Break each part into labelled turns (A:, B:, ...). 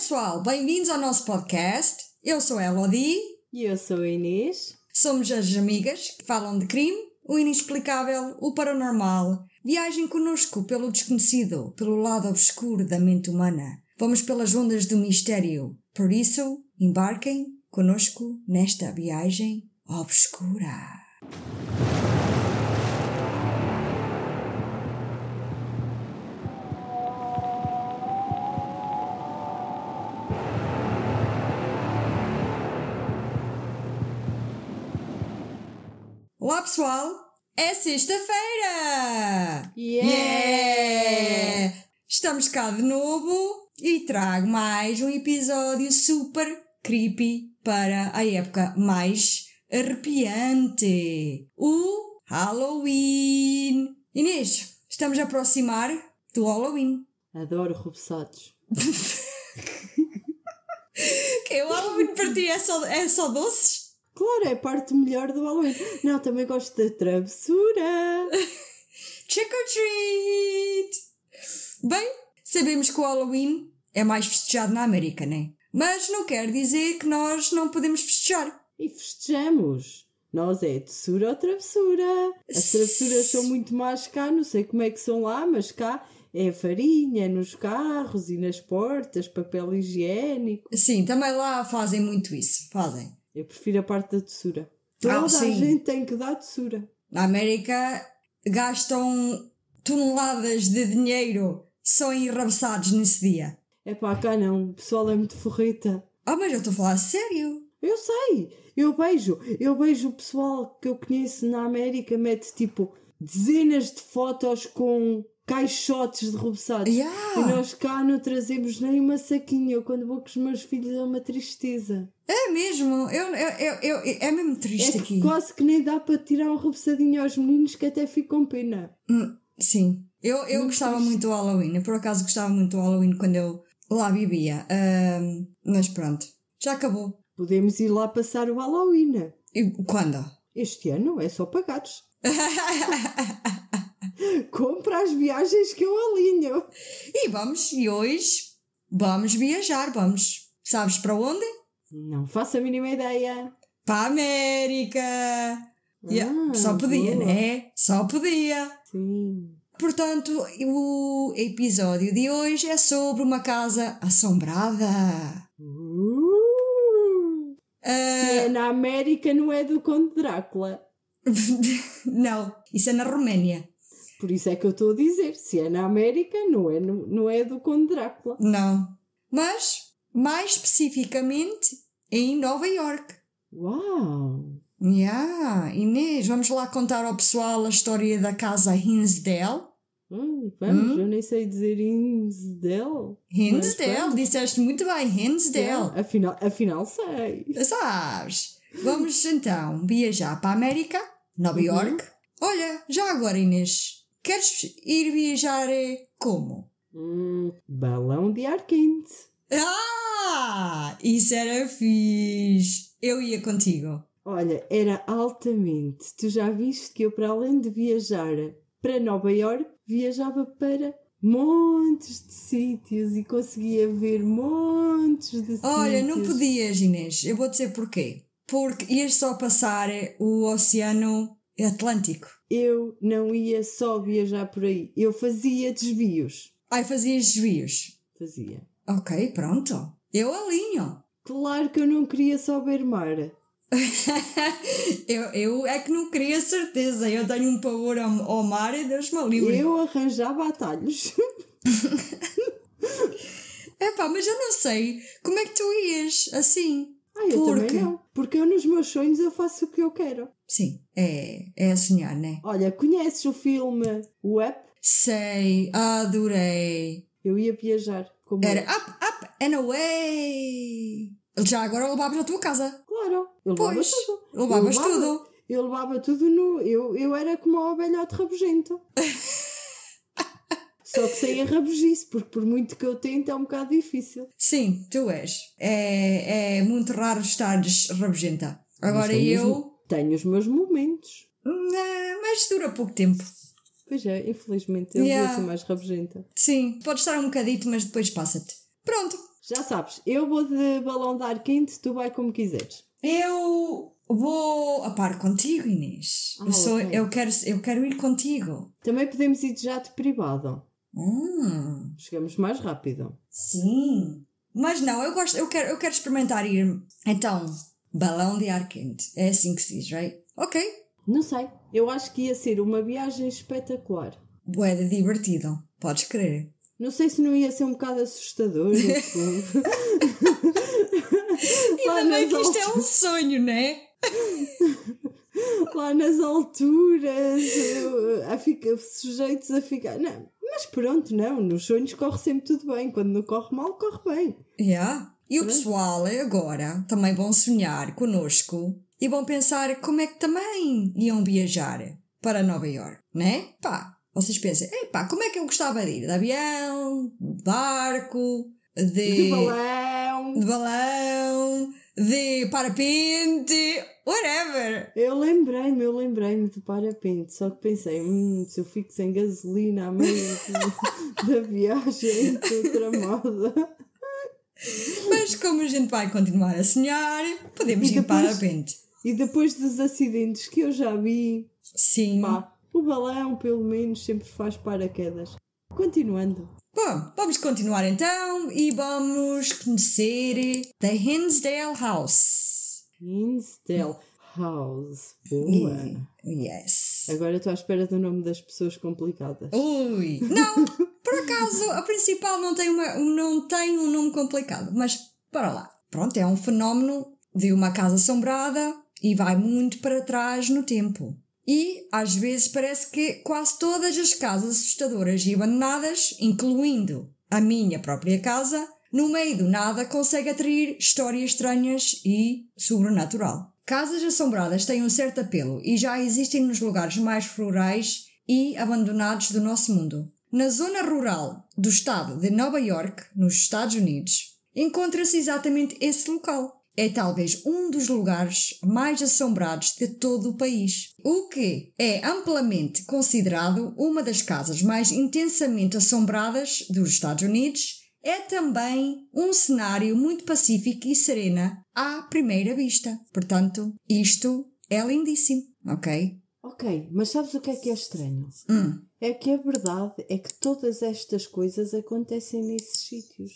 A: pessoal, bem-vindos ao nosso podcast. Eu sou a Elodie.
B: E eu sou a Inês.
A: Somos as amigas que falam de crime, o inexplicável, o paranormal. Viagem connosco pelo desconhecido, pelo lado obscuro da mente humana. Vamos pelas ondas do mistério. Por isso, embarquem conosco nesta viagem obscura. Pessoal, é sexta-feira!
B: Yeah!
A: Estamos cá de novo e trago mais um episódio super creepy para a época mais arrepiante: o Halloween! Inês, estamos a aproximar do Halloween.
B: Adoro reboçados.
A: Que o Halloween para ti é só, é só doces?
B: Claro, é a parte melhor do Halloween. Não, também gosto da travessura.
A: Trick or treat! Bem, sabemos que o Halloween é mais festejado na América, né? Mas não quer dizer que nós não podemos festejar.
B: E festejamos. Nós é doçura ou travessura. As travessuras são muito más cá, não sei como é que são lá, mas cá é farinha nos carros e nas portas, papel higiênico.
A: Sim, também lá fazem muito isso. Fazem.
B: Eu prefiro a parte da doçura. Toda
A: Ah,
B: a gente tem que dar doçura.
A: Na América gastam toneladas de dinheiro só em enrabeçados nesse dia.
B: É pá, cá não, o pessoal é muito forreta.
A: Ah, mas eu estou a falar sério.
B: Eu sei, eu vejo, eu vejo o pessoal que eu conheço na América mete tipo dezenas de fotos com caixotes de reboçados.
A: Yeah.
B: E nós cá não trazemos nem uma saquinha. Eu quando vou com os meus filhos é uma tristeza.
A: É mesmo, eu, eu, eu, é mesmo triste
B: é
A: aqui.
B: quase que nem dá para tirar um reboçadinho aos meninos que até ficam pena.
A: Hum, sim, eu, eu gostava
B: triste.
A: muito do Halloween. Eu por acaso gostava muito do Halloween quando eu lá vivia. Ahm, mas pronto, já acabou.
B: Podemos ir lá passar o Halloween.
A: E quando?
B: Este ano é só pagados. Compra as viagens que eu alinho.
A: e vamos, e hoje vamos viajar, vamos. Sabes para onde?
B: Não faço a mínima ideia.
A: Para a América! Yeah,
B: Ah,
A: Só podia,
B: boa.
A: né? Só podia.
B: Sim.
A: Portanto, o episódio de hoje é sobre uma casa assombrada.
B: Uh,
A: Ah,
B: se é na América, não é do Conde Drácula.
A: não, isso é na Roménia.
B: Por isso é que eu estou a dizer. Se é na América, não é, no- não é do Conde Drácula.
A: Não. Mas, mais especificamente, em Nova York.
B: Uau!
A: Yeah, Inês, vamos lá contar ao pessoal a história da casa Hinsdale.
B: Hum, vamos,
A: Hum?
B: eu nem sei dizer Hinsdale.
A: Hinsdale, disseste muito bem, Hinsdale.
B: Afinal, afinal sei.
A: Sabes? Vamos então viajar para a América, Nova
B: Uhum.
A: York. Olha, já agora Inês, queres ir viajar eh, como?
B: Hum, balão de ar quente.
A: Ah, isso era fixe. Eu ia contigo.
B: Olha, era altamente. Tu já viste que eu, para além de viajar para Nova York, viajava para montes de sítios e conseguia ver montes de sítios.
A: Olha, não podias, Inês. Eu vou dizer porquê. Porque ias só passar eh, o Oceano Atlântico.
B: Eu não ia só viajar por aí. Eu fazia desvios.
A: Ai, fazias desvios.
B: Fazia.
A: Ok, pronto. Eu alinho.
B: Claro que eu não queria só ver mar.
A: eu, eu é que não queria certeza. Eu tenho um pavor ao, ao mar e Deus me livre.
B: Eu arranjava atalhos.
A: Epá, mas eu não sei como é que tu ias assim.
B: Ah, eu
A: Porque-
B: também não. Porque eu nos meus sonhos eu faço o que eu quero.
A: Sim, é, é a sonhar, né?
B: Olha, conheces o filme Up?
A: Sei, adorei.
B: Eu ia viajar. Como
A: Era up, up and away. Já agora levavas à tua casa.
B: Claro, eu levava tudo.
A: levavas
B: eu levava,
A: tudo.
B: Eu levava tudo no. Eu, eu era como a abelhote rabugento. Só que sem a rabugice, porque por muito que eu tente é um bocado difícil.
A: Sim, tu és. É, é muito raro estares rabugenta. Agora eu.
B: Tenho os meus momentos.
A: Não, mas dura pouco tempo.
B: Pois é, infelizmente, eu
A: Yeah.
B: vou ser mais rabugenta.
A: Sim, pode estar um bocadito, mas depois passa-te. Pronto,
B: Já sabes, eu vou de balão de ar quente, tu vai como quiseres.
A: Eu vou a par contigo, Inês.
B: Ah,
A: eu, sou,
B: ok.
A: eu, quero, eu quero ir contigo.
B: Também podemos ir de jato privado.
A: Hum,
B: Chegamos mais rápido.
A: sim. Mas não, eu gosto, eu quero, eu quero experimentar ir. Então, balão de ar quente. É assim que se diz, right? Ok.
B: Não sei. Eu acho que ia ser uma viagem espetacular.
A: Boeda divertido. Podes crer.
B: Não sei se não ia ser um bocado assustador.
A: Ainda bem que isto é um sonho, né?
B: lá nas alturas, a ficar, sujeitos a ficar. Não, mas pronto, não. Nos sonhos corre sempre tudo bem. Quando não corre mal, corre bem.
A: Yeah. E o pessoal agora também vão sonhar connosco e vão pensar como é que também iam viajar para Nova York, né? Pá, vocês pensam, epá, como é que eu gostava de ir? De avião, de barco, de,
B: De balão.
A: de balão, de parapente, whatever.
B: Eu lembrei-me, eu lembrei-me de parapente, só que pensei, hum, se eu fico sem gasolina a meio de- da viagem, estou tramada.
A: Mas como a gente vai continuar a sonhar, podemos
B: E
A: ir de
B: depois-
A: parapente.
B: E depois dos acidentes que eu já vi,
A: Sim.
B: pá, o balão pelo menos sempre faz paraquedas. Continuando.
A: Bom, vamos continuar então e vamos conhecer The Hinsdale House.
B: Hinsdale House. Boa.
A: Yes.
B: Agora estou à espera do nome das pessoas complicadas.
A: Ui, não, por acaso a principal não tem, uma, não tem um nome complicado, mas para lá. Pronto, é um fenómeno de uma casa assombrada e vai muito para trás no tempo. E às vezes parece que quase todas as casas assustadoras e abandonadas, incluindo a minha própria casa, no meio do nada consegue atrair histórias estranhas e sobrenatural. Casas assombradas têm um certo apelo e já existem nos lugares mais rurais e abandonados do nosso mundo. Na zona rural do estado de Nova York, nos Estados Unidos, encontra-se exatamente esse local. É talvez um dos lugares mais assombrados de todo o país, o que é amplamente considerado uma das casas mais intensamente assombradas dos Estados Unidos. É também um cenário muito pacífico e serena à primeira vista. Portanto, isto é lindíssimo, ok?
B: Ok, mas sabes o que é que é estranho?
A: Hum.
B: É que a verdade é que todas estas coisas acontecem nesses sítios.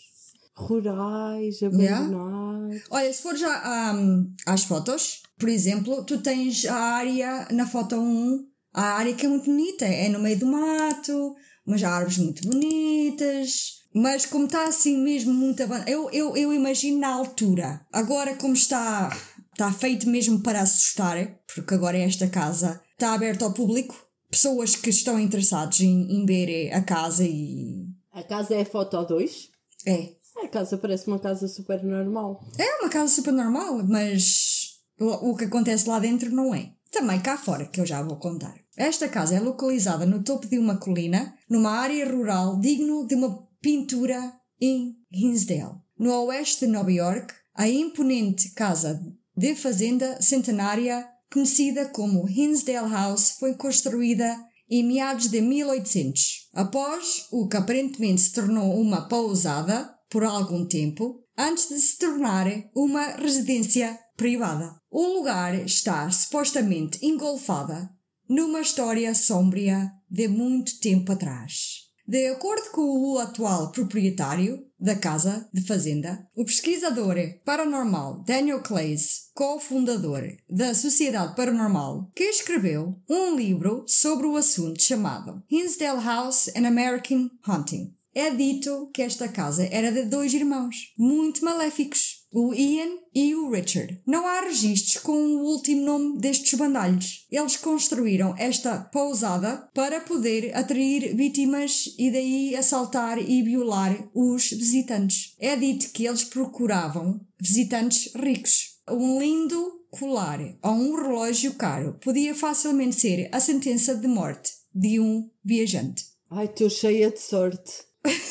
B: Rurais, abandonados.
A: Olha, se for já hum, às fotos, por exemplo, tu tens a área na foto 1, a área que é muito bonita, é no meio do mato, umas árvores muito bonitas, mas como está assim mesmo muito abandonado, eu, eu, eu imagino na altura. Agora, como está, está feito mesmo para assustar, porque agora esta casa está aberta ao público, pessoas que estão interessadas em, em ver a casa e.
B: A casa é a foto 2.
A: É,
B: A casa parece uma casa super normal.
A: É uma casa super normal, mas o o que acontece lá dentro não é. Também cá fora, que eu já vou contar. Esta casa é localizada no topo de uma colina, numa área rural digno de uma pintura em Hinsdale. No oeste de Nova York, a imponente casa de fazenda centenária, conhecida como Hinsdale House, foi construída em meados de 1800, após o que aparentemente se tornou uma pousada por algum tempo, antes de se tornar uma residência privada. O lugar está supostamente engolfada numa história sombria de muito tempo atrás. De acordo com o atual proprietário da casa de fazenda, o pesquisador paranormal Daniel Clays, cofundador da Sociedade Paranormal, que escreveu um livro sobre o assunto chamado Hinsdale House and American Haunting. É dito que esta casa era de dois irmãos, muito maléficos, o Ian e o Richard. Não há registros com o último nome destes bandalhos. Eles construíram esta pousada para poder atrair vítimas e daí assaltar e violar os visitantes. É dito que eles procuravam visitantes ricos. Um lindo colar ou um relógio caro podia facilmente ser a sentença de morte de um viajante.
B: Ai, estou cheia de sorte.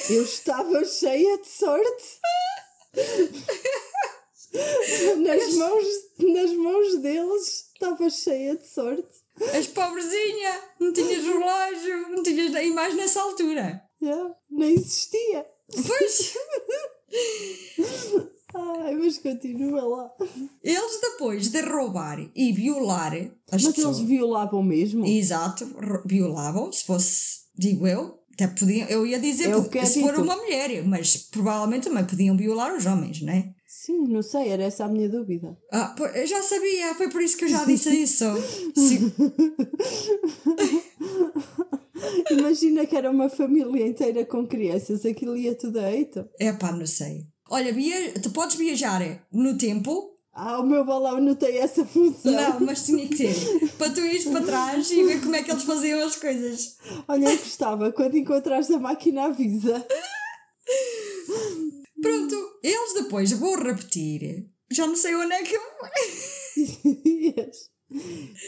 B: Eu estava cheia de sorte. Nas mãos, nas mãos deles estava cheia de sorte.
A: És pobrezinha, não tinhas relógio, não tinhas nem mais nessa altura.
B: Yeah, nem existia.
A: Pois,
B: Ai, mas continua lá.
A: Eles depois de roubar e violar as
B: Mas
A: pessoas.
B: eles violavam mesmo?
A: Exato, violavam, se fosse, digo eu, até podiam, eu ia dizer
B: É é
A: se for uma mulher, mas provavelmente também podiam violar os homens, não é?
B: Sim, não sei, era essa a minha dúvida.
A: Ah, eu já sabia, foi por isso que eu já disse isso.
B: Imagina que era uma família inteira com crianças, aquilo ia tudo a eito.
A: É pá, não sei. Olha, via, tu podes viajar no tempo,
B: Ah, o meu balão não tem essa função.
A: não, mas tinha que ter, para tu ires para trás e ver como é que eles faziam as coisas.
B: Olha, eu gostava, quando encontrares a máquina avisa.
A: Pronto, eles depois, vou repetir, já não sei onde é que eu.
B: Ias.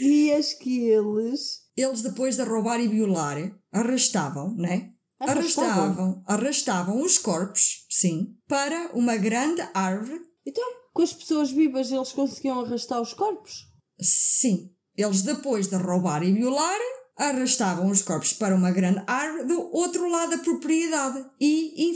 B: Ias que eles
A: Eles depois de roubar e violar, arrastavam, né?
B: Arrastavam?
A: Arrastavam, arrastavam os corpos, sim, para uma grande árvore.
B: Então, com as pessoas vivas eles conseguiam arrastar os corpos?
A: Sim, eles depois de roubar e violar, arrastavam os corpos para uma grande árvore do outro lado da propriedade e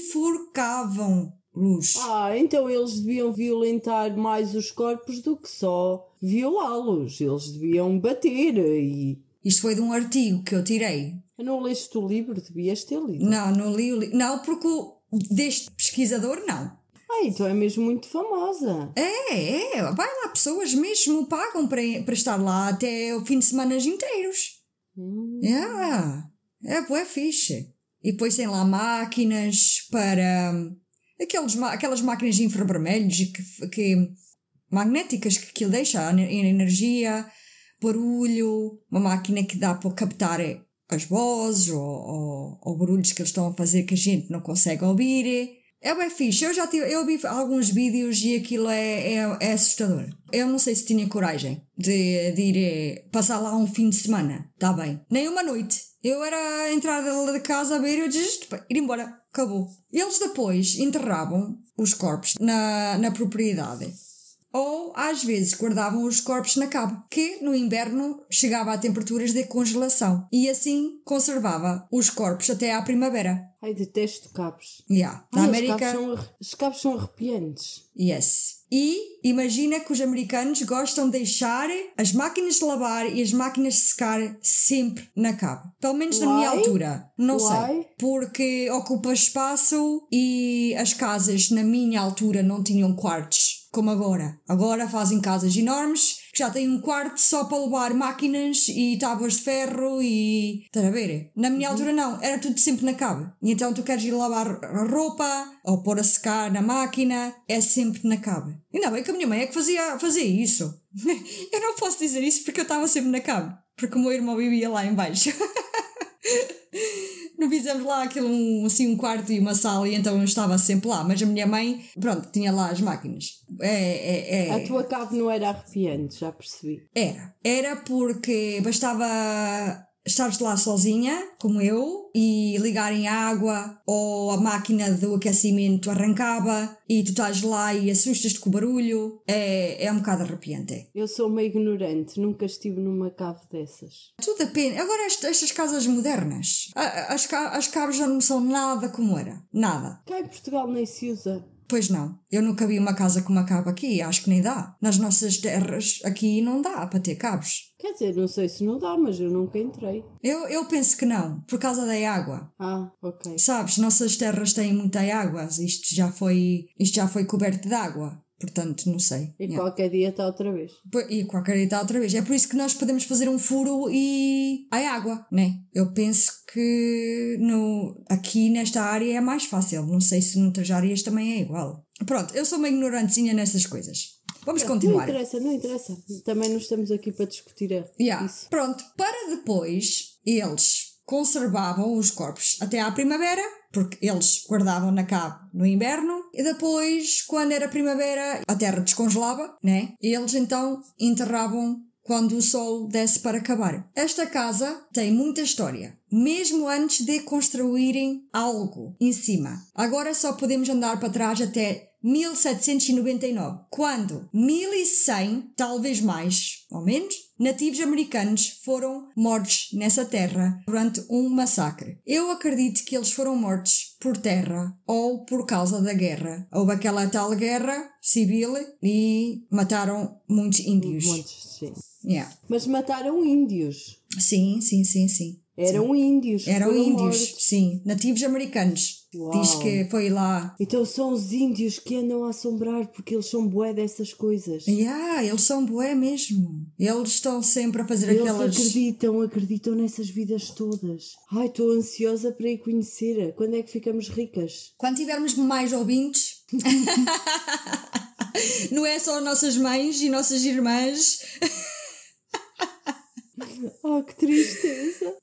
B: Ah, então eles deviam violentar mais os corpos do que só violá-los. Eles deviam bater e.
A: Isto foi de um artigo que eu tirei.
B: Não leste o livro? Devias ter lido.
A: Não, não li o li- Não, porque o, deste pesquisador, não.
B: Ah, então é mesmo muito famosa.
A: É, é, vai lá, pessoas mesmo pagam para, para estar lá até o fim de semana inteiros.
B: Hum.
A: É, é, bué fixe. E depois tem lá máquinas para. Aqueles, aquelas máquinas de infravermelhos que, que, magnéticas que aquilo deixa energia, barulho, uma máquina que dá para captar as vozes ou, ou, ou barulhos que eles estão a fazer que a gente não consegue ouvir. É bem fixe. Eu já tive, eu vi alguns vídeos e aquilo é, é, é assustador. Eu não sei se tinha coragem de, de ir eh, passar lá um fim de semana. Tá bem. Nem uma noite. Eu era a entrar lá de casa a ver e eu disse, "Pá, ir embora. Acabou. Eles depois enterravam os corpos na, na propriedade. Ou, às vezes, guardavam os corpos na cave, que no inverno chegava a temperaturas de congelação e assim conservava os corpos até à primavera.
B: Ai, detesto cabos.
A: Yeah. Na
B: Ai,
A: América.
B: Os cabos, são, os cabos são arrepiantes.
A: Yes. E imagina que os americanos gostam de deixar as máquinas de lavar e as máquinas de secar sempre na cave. Pelo menos na minha
B: Why?
A: altura. Não
B: Why?
A: sei. Porque ocupa espaço e as casas na minha altura não tinham quartos como agora. Agora fazem casas enormes já têm um quarto só para levar máquinas e tábuas de ferro e. Estás a ver? Na minha altura não, era tudo sempre na cave. E então tu queres ir lavar a roupa ou pôr a secar na máquina, é sempre na cave. Ainda bem que a minha mãe é que fazia, fazia isso. eu não posso dizer isso porque eu estava sempre na cave. Porque o meu irmão vivia lá em baixo. Não fizemos lá aquilo, um, assim, um quarto e uma sala e então eu estava sempre lá. Mas a minha mãe, pronto, tinha lá as máquinas. É, é, é.
B: A tua cave não era arrepiante, já percebi.
A: Era. Era porque bastava estares lá sozinha, como eu, e ligarem a água ou a máquina do aquecimento arrancava e tu estás lá e assustas-te com o barulho. É, é um bocado arrepiante.
B: Eu sou uma ignorante, nunca estive numa cave dessas.
A: Tudo depende. Agora, est- estas casas modernas, as, as cabos já não são nada como era. Nada.
B: Cá em Portugal nem se usa.
A: Pois não. Eu nunca vi uma casa com uma cabo aqui. Acho que nem dá. Nas nossas terras aqui não dá para ter cabos.
B: Quer dizer, não sei se não dá, mas eu nunca entrei.
A: Eu, eu penso que não, por causa da água.
B: Ah, ok.
A: Sabes, nossas terras têm muita água. Isto já foi, isto já foi coberto de água. Portanto, não sei.
B: E
A: Yeah.
B: qualquer dia está outra vez.
A: E qualquer dia está outra vez. É por isso que nós podemos fazer um furo e há água, né? Eu penso que no, aqui nesta área é mais fácil. Não sei se noutras áreas também é igual. Pronto, eu sou uma ignorantezinha nessas coisas. Vamos
B: Não
A: continuar.
B: interessa, não interessa. Também não estamos aqui para discutir
A: Yeah.
B: isso.
A: Pronto, para depois eles conservavam os corpos até à primavera, porque eles guardavam na cave no inverno, e depois, quando era primavera, a terra descongelava, né? E eles então enterravam quando o sol desce para acabar. Esta casa tem muita história, mesmo antes de construírem algo em cima. Agora só podemos andar para trás até 1799, quando 1100, talvez mais ou menos, nativos americanos foram mortos nessa terra durante um massacre. Eu acredito que eles foram mortos por terra ou por causa da guerra. Houve aquela tal guerra civil e mataram muitos índios.
B: Montes, sim.
A: Yeah.
B: Mas mataram índios.
A: Sim, sim, sim, sim.
B: Eram índios. que
A: Eram índios,
B: mortos.
A: sim, nativos americanos.
B: Uau.
A: Diz que foi lá.
B: Então são os índios que andam a assombrar porque eles são bué dessas coisas.
A: Yeah, eles são bué mesmo. Eles estão sempre a fazer
B: Eles
A: aquelas.
B: acreditam, acreditam nessas vidas todas. Ai, estou ansiosa para ir conhecer. Quando é que ficamos ricas?
A: Quando tivermos mais ouvintes. Não é só nossas mães e nossas irmãs.
B: Oh, que tristeza.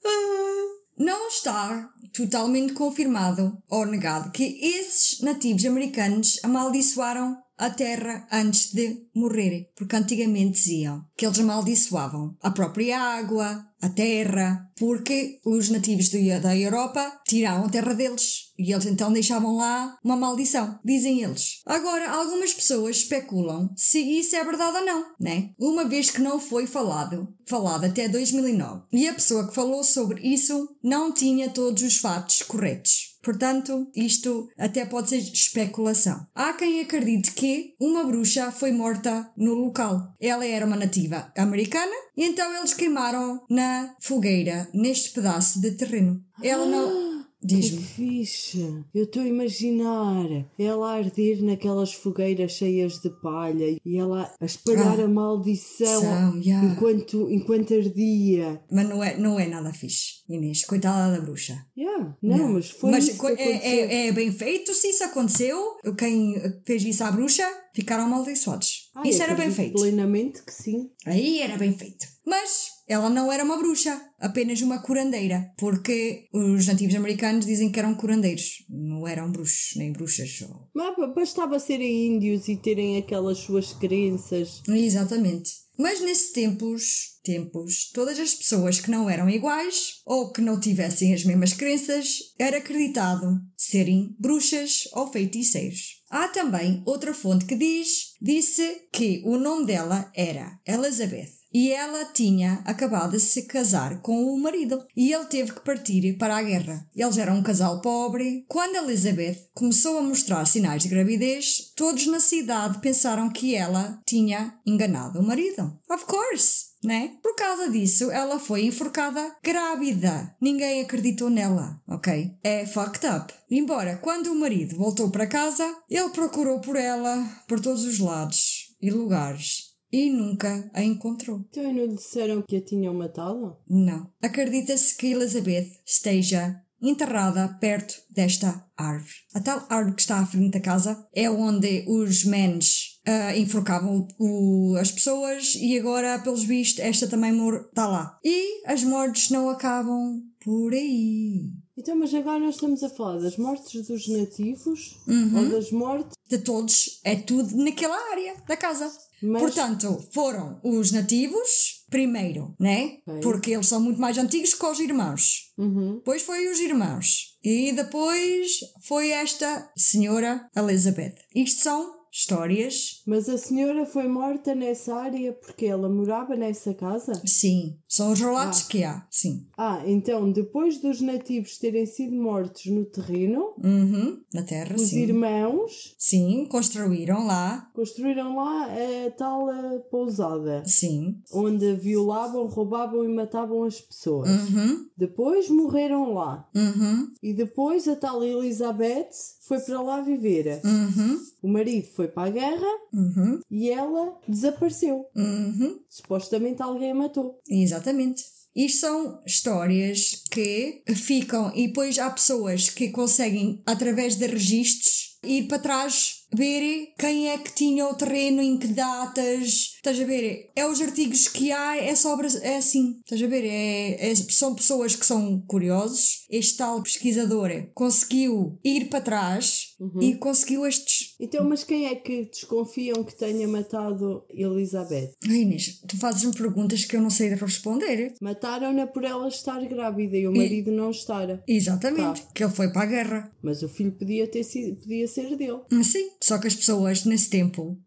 A: Não está totalmente confirmado ou negado que esses nativos americanos amaldiçoaram a terra antes de morrerem, porque antigamente diziam que eles amaldiçoavam a própria água, a terra, porque os nativos da Europa tiravam a terra deles e eles então deixavam lá uma maldição, dizem eles. Agora, algumas pessoas especulam se isso é verdade ou não, né? Uma vez que não foi falado, falado até 2009, e a pessoa que falou sobre isso não tinha todos os fatos corretos. Portanto, isto até pode ser especulação. Há quem acredite que uma bruxa foi morta no local. Ela era uma nativa americana e então eles queimaram na fogueira, neste pedaço de terreno. Ela não.
B: Que
A: Diz-me.
B: fixe! Eu estou a imaginar ela a arder naquelas fogueiras cheias de palha e ela a espalhar
A: Ah,
B: a maldição
A: são, yeah.
B: enquanto, enquanto ardia.
A: Mas não é, não é nada fixe, Inês. Coitada da bruxa.
B: Yeah. Não, mas foi
A: Mas
B: que
A: é, é, é bem feito se isso aconteceu. Quem fez isso à bruxa ficaram amaldiçoados.
B: Ai,
A: isso era bem feito.
B: Plenamente que sim.
A: Aí era bem feito. Mas ela não era uma bruxa, apenas uma curandeira, porque os nativos americanos dizem que eram curandeiros, não eram bruxos nem bruxas. ou-
B: Mas ba- bastava serem índios e terem aquelas suas crenças.
A: Exatamente. Mas nesses tempos, tempos, todas as pessoas que não eram iguais ou que não tivessem as mesmas crenças era acreditado serem bruxas ou feiticeiros. Há também outra fonte que diz, disse que o nome dela era Elizabeth. E ela tinha acabado de se casar com o marido e ele teve que partir para a guerra. Eles eram um casal pobre. Quando Elizabeth começou a mostrar sinais de gravidez, todos na cidade pensaram que ela tinha enganado o marido. Of course! Né? Por causa disso, ela foi enforcada grávida. Ninguém acreditou nela, ok? É fucked up. Embora, quando o marido voltou para casa, ele procurou por ela por todos os lados e lugares e nunca a encontrou.
B: Então não lhe disseram que a tinham matado?
A: Não. Acredita-se que Elizabeth esteja enterrada perto desta árvore. A tal árvore que está à frente da casa é onde os mens ah, enforcavam o- as pessoas e agora, pelos vistos, esta também está lá. E as mortes não acabam por aí.
B: Então, mas agora nós estamos a falar das mortes dos nativos
A: Uhum.
B: ou das mortes.
A: De todos, é tudo naquela área da casa.
B: Mas-
A: Portanto, foram os nativos primeiro, né?
B: Ok.
A: Porque eles são muito mais antigos que os irmãos.
B: Uhum.
A: Depois foi os irmãos. E depois foi esta senhora Elizabeth. Isto são histórias.
B: Mas a senhora foi morta nessa área porque ela morava nessa casa?
A: Sim. São os relatos que há. Sim.
B: Ah, então depois dos nativos terem sido mortos no terreno,
A: Uhum. Na terra,
B: os
A: sim.
B: irmãos
A: Sim, construíram lá.
B: construíram lá a tal eh, pousada,
A: Sim.
B: onde violavam, roubavam e matavam as pessoas.
A: Uhum.
B: Depois morreram lá.
A: Uhum.
B: E depois a tal Elizabeth foi para lá viver.
A: Uhum.
B: O marido foi para a guerra
A: Uhum.
B: e ela desapareceu.
A: Uhum.
B: Supostamente alguém a matou.
A: Exatamente. Isto são histórias que ficam e depois há pessoas que conseguem, através de registros, ir para trás, ver quem é que tinha o terreno, em que datas. Estás a ver? É os artigos que há, é só é assim. Estás a ver? É, é- são pessoas que são curiosos. Este tal pesquisador conseguiu ir para trás e conseguiu estes.
B: Então, mas quem é que desconfiam que tenha matado Elizabeth?
A: Ai, Inês, tu fazes-me perguntas que eu não sei responder.
B: Mataram-na por ela estar grávida e o marido não estar.
A: Exatamente,
B: Tá.
A: que ele foi para a guerra.
B: Mas o filho podia, ter sido, podia ser dele.
A: Sim, só que as pessoas nesse tempo.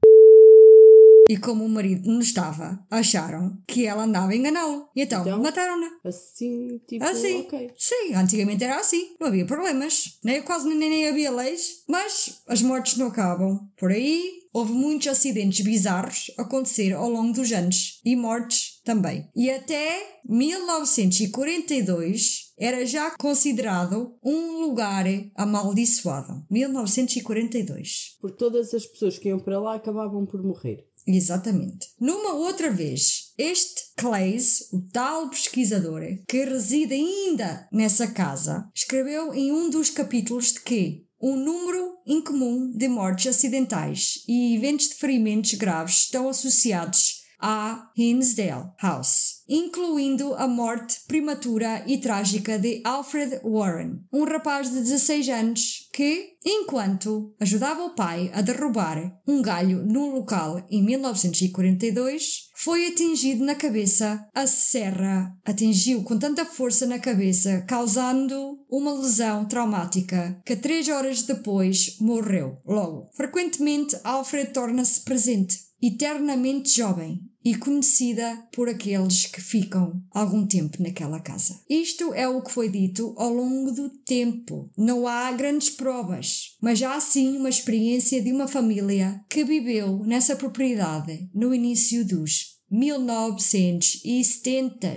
A: E como o marido não estava, acharam que ela andava a enganá-lo. E então,
B: Então?
A: mataram-na.
B: Assim, tipo,
A: Assim.
B: ok.
A: Sim, antigamente era assim. Não havia problemas. Nem, quase nem, nem havia leis. Mas as mortes não acabam. Por aí, houve muitos acidentes bizarros acontecer ao longo dos anos. E mortes também. E até 1942 era já considerado um lugar amaldiçoado. 1942.
B: Porque todas as pessoas que iam para lá acabavam por morrer.
A: Exatamente. Numa outra vez, este Clays, o tal pesquisador que reside ainda nessa casa, escreveu em um dos capítulos de que um número incomum de mortes acidentais e eventos de ferimentos graves estão associados a Hinsdale House, incluindo a morte prematura e trágica de Alfred Warren, um rapaz de 16 anos que, enquanto ajudava o pai a derrubar um galho num local em 1942, foi atingido na cabeça. A serra atingiu com tanta força na cabeça, causando uma lesão traumática, que três horas depois morreu. Logo, frequentemente Alfred torna-se presente eternamente jovem e conhecida por aqueles que ficam algum tempo naquela casa. Isto é o que foi dito ao longo do tempo. Não há grandes provas, mas há sim uma experiência de uma família que viveu nessa propriedade no início dos 1970.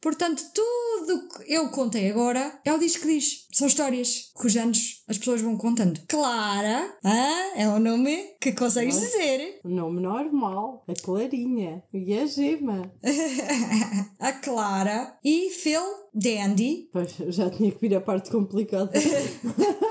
A: Portanto, tudo o que eu contei agora é o disco que diz. São histórias que os anos as pessoas vão contando. Clara, ah, é o nome que consegues
B: Não.
A: dizer.
B: O nome normal, a Clarinha e a Gema.
A: a Clara e Phil Dandy
B: Pois, já tinha que vir a parte complicada.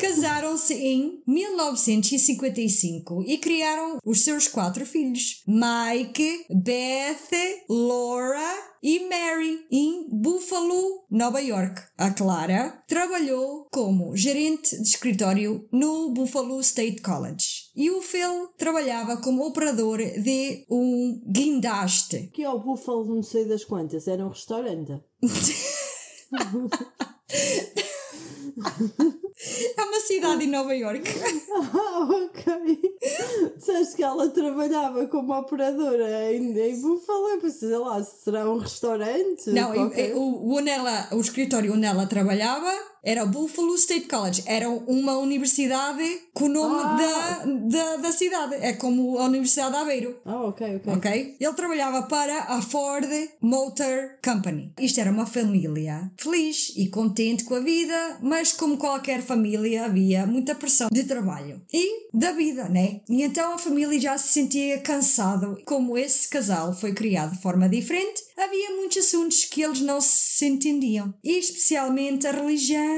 A: casaram-se em 1955 e criaram os seus quatro filhos: Mike, Beth, Laura e Mary, em Buffalo, Nova York. A Clara trabalhou como gerente de escritório no Buffalo State College e o Phil trabalhava como operador de um guindaste.
B: que é o Búfalo não sei das quantas, era um restaurante.
A: É uma cidade em Nova York.
B: Ah, ok. Disseste que ela trabalhava como operadora em, em eu pensei, sei lá, será um restaurante?
A: Não,
B: qualquer-
A: e- o, onde ela, o escritório onde ela trabalhava era o Buffalo State College. Era uma universidade com o nome
B: Ah.
A: da, da, da cidade. É como a Universidade de Aveiro.
B: Ah, ok, ok.
A: Ok? Ele trabalhava para a Ford Motor Company. Isto era uma família feliz e contente com a vida, mas como qualquer família havia muita pressão de trabalho e da vida, né? E então a família já se sentia cansado. Como esse casal foi criado de forma diferente, havia muitos assuntos que eles não se entendiam, e especialmente a religião.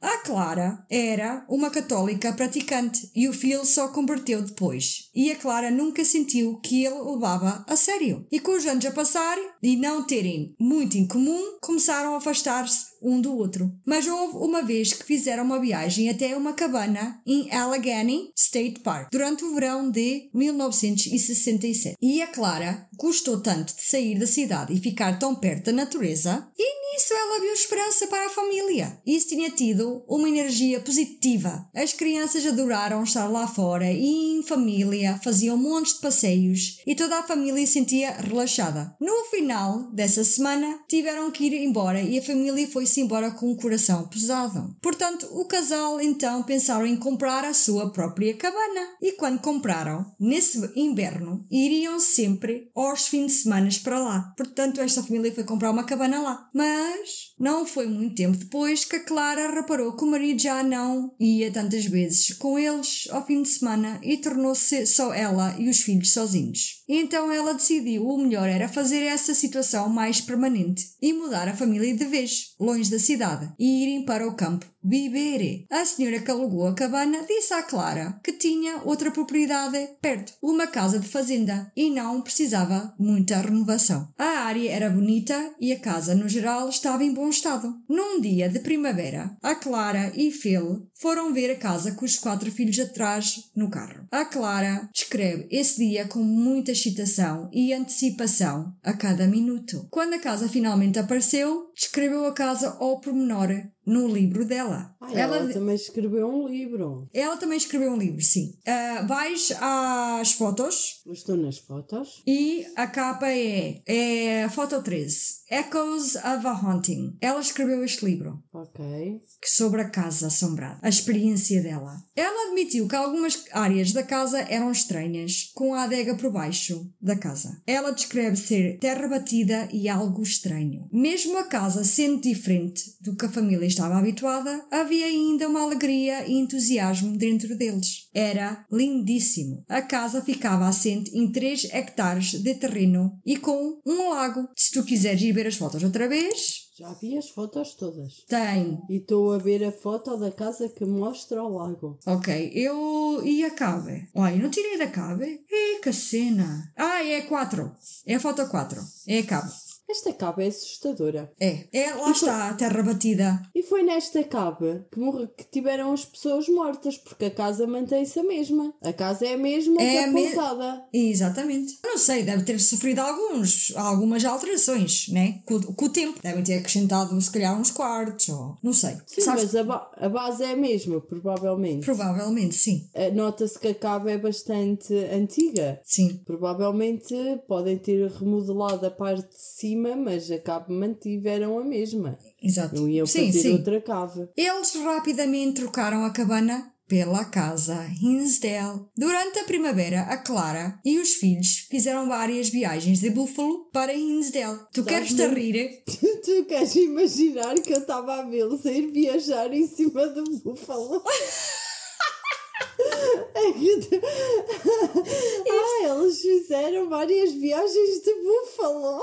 A: A Clara era uma católica praticante e o Phil só converteu depois. E a Clara nunca sentiu que ele levava a sério. E com os anos a passar e não terem muito em comum, começaram a afastar-se um do outro. Mas houve uma vez que fizeram uma viagem até uma cabana em Allegheny State Park durante o verão de 1967. E a Clara gostou tanto de sair da cidade e ficar tão perto da natureza, e nisso ela viu esperança para a família. Isso tinha tido uma energia positiva. As crianças adoraram estar lá fora e em família faziam montes de passeios e toda a família se sentia relaxada. No final dessa semana tiveram que ir embora e a família foi-se embora com o coração pesado. Portanto, o casal então pensaram em comprar a sua própria cabana. E quando compraram, nesse inverno, iriam sempre aos fins de semana para lá. Portanto, esta família foi comprar uma cabana lá. Mas não foi muito tempo depois que a Clara reparou que o marido já não ia tantas vezes com eles ao fim de semana e tornou-se só ela e os filhos sozinhos. Então ela decidiu o melhor era fazer essa situação mais permanente e mudar a família de vez, longe da cidade, e irem para o campo Bibere. A senhora que alugou a cabana disse à Clara que tinha outra propriedade perto, uma casa de fazenda, e não precisava muita renovação. A área era bonita e a casa, no geral, estava em bom estado. Num dia de primavera, a Clara e Phil foram ver a casa com os quatro filhos atrás no carro. A Clara descreve esse dia com muita excitação e antecipação a cada minuto. Quando a casa finalmente apareceu, descreveu a casa ao pormenor no livro dela.
B: Ah, ela, ela, também escreveu um livro.
A: Ela também escreveu um livro, sim. Uh, vais às fotos.
B: Estou nas fotos.
A: E a capa é, é foto 13. Echoes of a Haunting. Ela escreveu este livro.
B: Ok.
A: Sobre a casa assombrada. A experiência dela. Ela admitiu que algumas áreas da casa eram estranhas, com a adega por baixo da casa. Ela descreve ser terra batida e algo estranho. Mesmo a casa sendo diferente do que a família estava habituada, havia ainda uma alegria e entusiasmo dentro deles. Era lindíssimo. A casa ficava assente em 3 hectares de terreno e com um lago. Se tu quiseres ir ver as fotos outra vez,
B: já vi as fotos todas.
A: Tem.
B: E estou a ver a foto da casa que mostra o lago.
A: Ok, eu. E a cave? Olha, não tirei da cave? É que cena! Ah, é 4. É a foto 4. É a cave.
B: Esta cave é assustadora.
A: É, é lá e está foi... a terra batida.
B: E foi nesta cave que, morre, que tiveram as pessoas mortas, porque a casa mantém-se a mesma. A casa é a mesma é que a, a pousada.
A: Exatamente. Não sei, deve ter sofrido alguns, algumas alterações, né? Com, com, o tempo. Devem ter acrescentado, se calhar, uns quartos, ou não sei.
B: Sim, Sabes... mas a, ba a, base é a mesma, provavelmente.
A: Provavelmente, sim.
B: Eh, nota-se que a cave é bastante antiga.
A: Sim.
B: Provavelmente podem ter remodelado a parte de cima mas a cave mantiveram a mesma.
A: Exato.
B: Não iam sim, fazer sim. outra cave.
A: Eles rapidamente trocaram a cabana pela casa Hinsdale. Durante a primavera, a Clara e os filhos fizeram várias viagens de Buffalo para Hinsdale. Tu queres te rir?
B: tu queres imaginar que eu estava a vê-los ir viajar em cima do Buffalo? É ah, eles fizeram várias viagens de Buffalo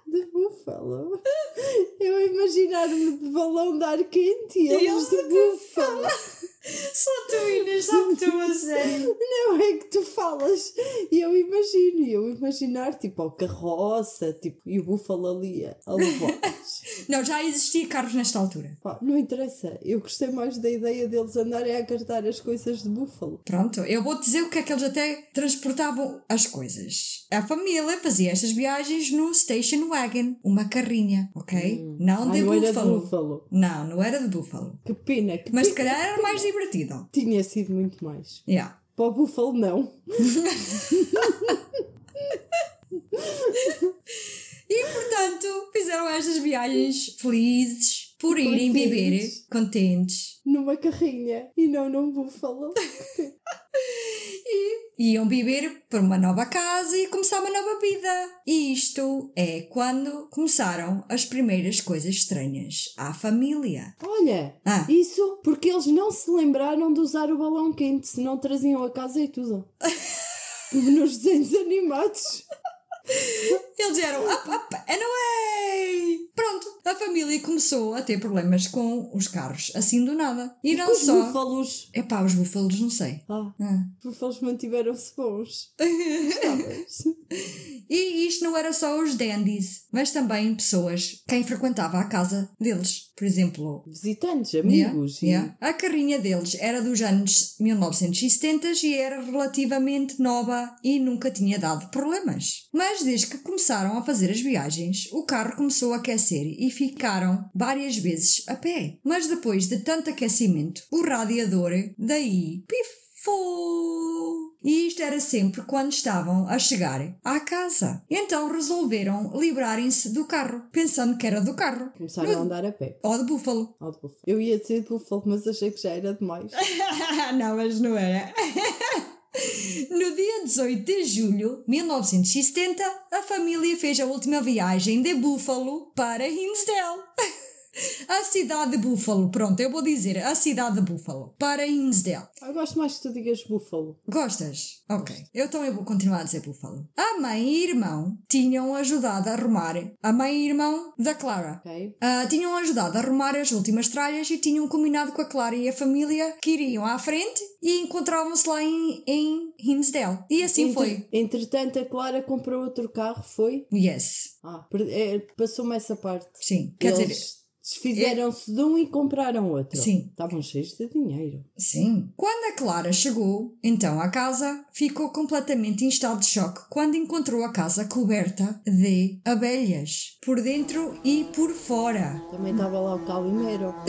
B: de búfalo. Eu imaginar-me de balão de ar quente e eles de búfalo.
A: Só tu, Inês, só tu a sério.
B: Não é que tu falas e eu imagino, eu imaginar tipo a carroça tipo, e o búfalo ali a levar.
A: não, já existia carros nesta altura.
B: Pá, não interessa, eu gostei mais da ideia deles andarem a carregar as coisas de búfalo.
A: Pronto, eu vou dizer o que é que eles até transportavam as coisas. A família fazia estas viagens no station wagon, uma carrinha, ok? Hum. Não de não búfalo. Era de búfalo. Não, não era de búfalo.
B: Que pena, que
A: Mas
B: se
A: calhar era mais divertido.
B: Tinha sido muito mais.
A: Yeah.
B: Para o búfalo, não.
A: e portanto, fizeram estas viagens felizes por irem beber contentes.
B: Numa carrinha e não num búfalo.
A: e iam viver para uma nova casa e começar uma nova vida. E isto é quando começaram as primeiras coisas estranhas à família.
B: Olha, ah. isso porque eles não se lembraram de usar o balão quente, senão traziam a casa e tudo. Nos desenhos animados.
A: Eles eram up, up and away! Pronto, a família começou a ter problemas com os carros, assim do nada.
B: E, e não só. Os búfalos?
A: É pá, os búfalos não sei.
B: Ah, ah. os búfalos mantiveram-se bons.
A: e isto não era só os dandies, mas também pessoas, quem frequentava a casa deles. Por exemplo,
B: visitantes, amigos.
A: Yeah, yeah. A carrinha deles era dos anos 1970 e era relativamente nova e nunca tinha dado problemas. Mas desde que começaram a fazer as viagens, o carro começou a aquecer e ficaram várias vezes a pé. Mas depois de tanto aquecimento, o radiador daí pifou. E isto era sempre quando estavam a chegar à casa. Então resolveram livrarem-se do carro, pensando que era do carro.
B: Começaram no... a andar a pé.
A: Ou de búfalo.
B: Ou de búfalo. Eu ia dizer de búfalo, mas achei que já era demais.
A: não, mas não era. No dia 18 de julho de 1970, a família fez a última viagem de Buffalo para Hinsdale. A cidade de Buffalo, pronto, eu vou dizer a cidade de Buffalo para Hinsdale.
B: Eu gosto mais que tu digas búfalo.
A: Gostas? Ok. Eu também vou continuar a dizer Buffalo. A mãe e irmão tinham ajudado a arrumar. A mãe e irmão da Clara.
B: Ok?
A: Ah, tinham ajudado a arrumar as últimas tralhas e tinham combinado com a Clara e a família que iriam à frente e encontravam-se lá em, em Hinsdale. E assim
B: Entre-
A: foi.
B: Entretanto, a Clara comprou outro carro, foi?
A: Yes.
B: Ah, é, passou-me essa parte.
A: Sim. Quer dizer,
B: Eles desfizeram-se de um e compraram outro.
A: Sim.
B: Estavam cheios de dinheiro.
A: Sim. Quando a Clara chegou, então, à casa, ficou completamente em estado de choque quando encontrou a casa coberta de abelhas, por dentro e por fora.
B: Também estava lá o Calimero.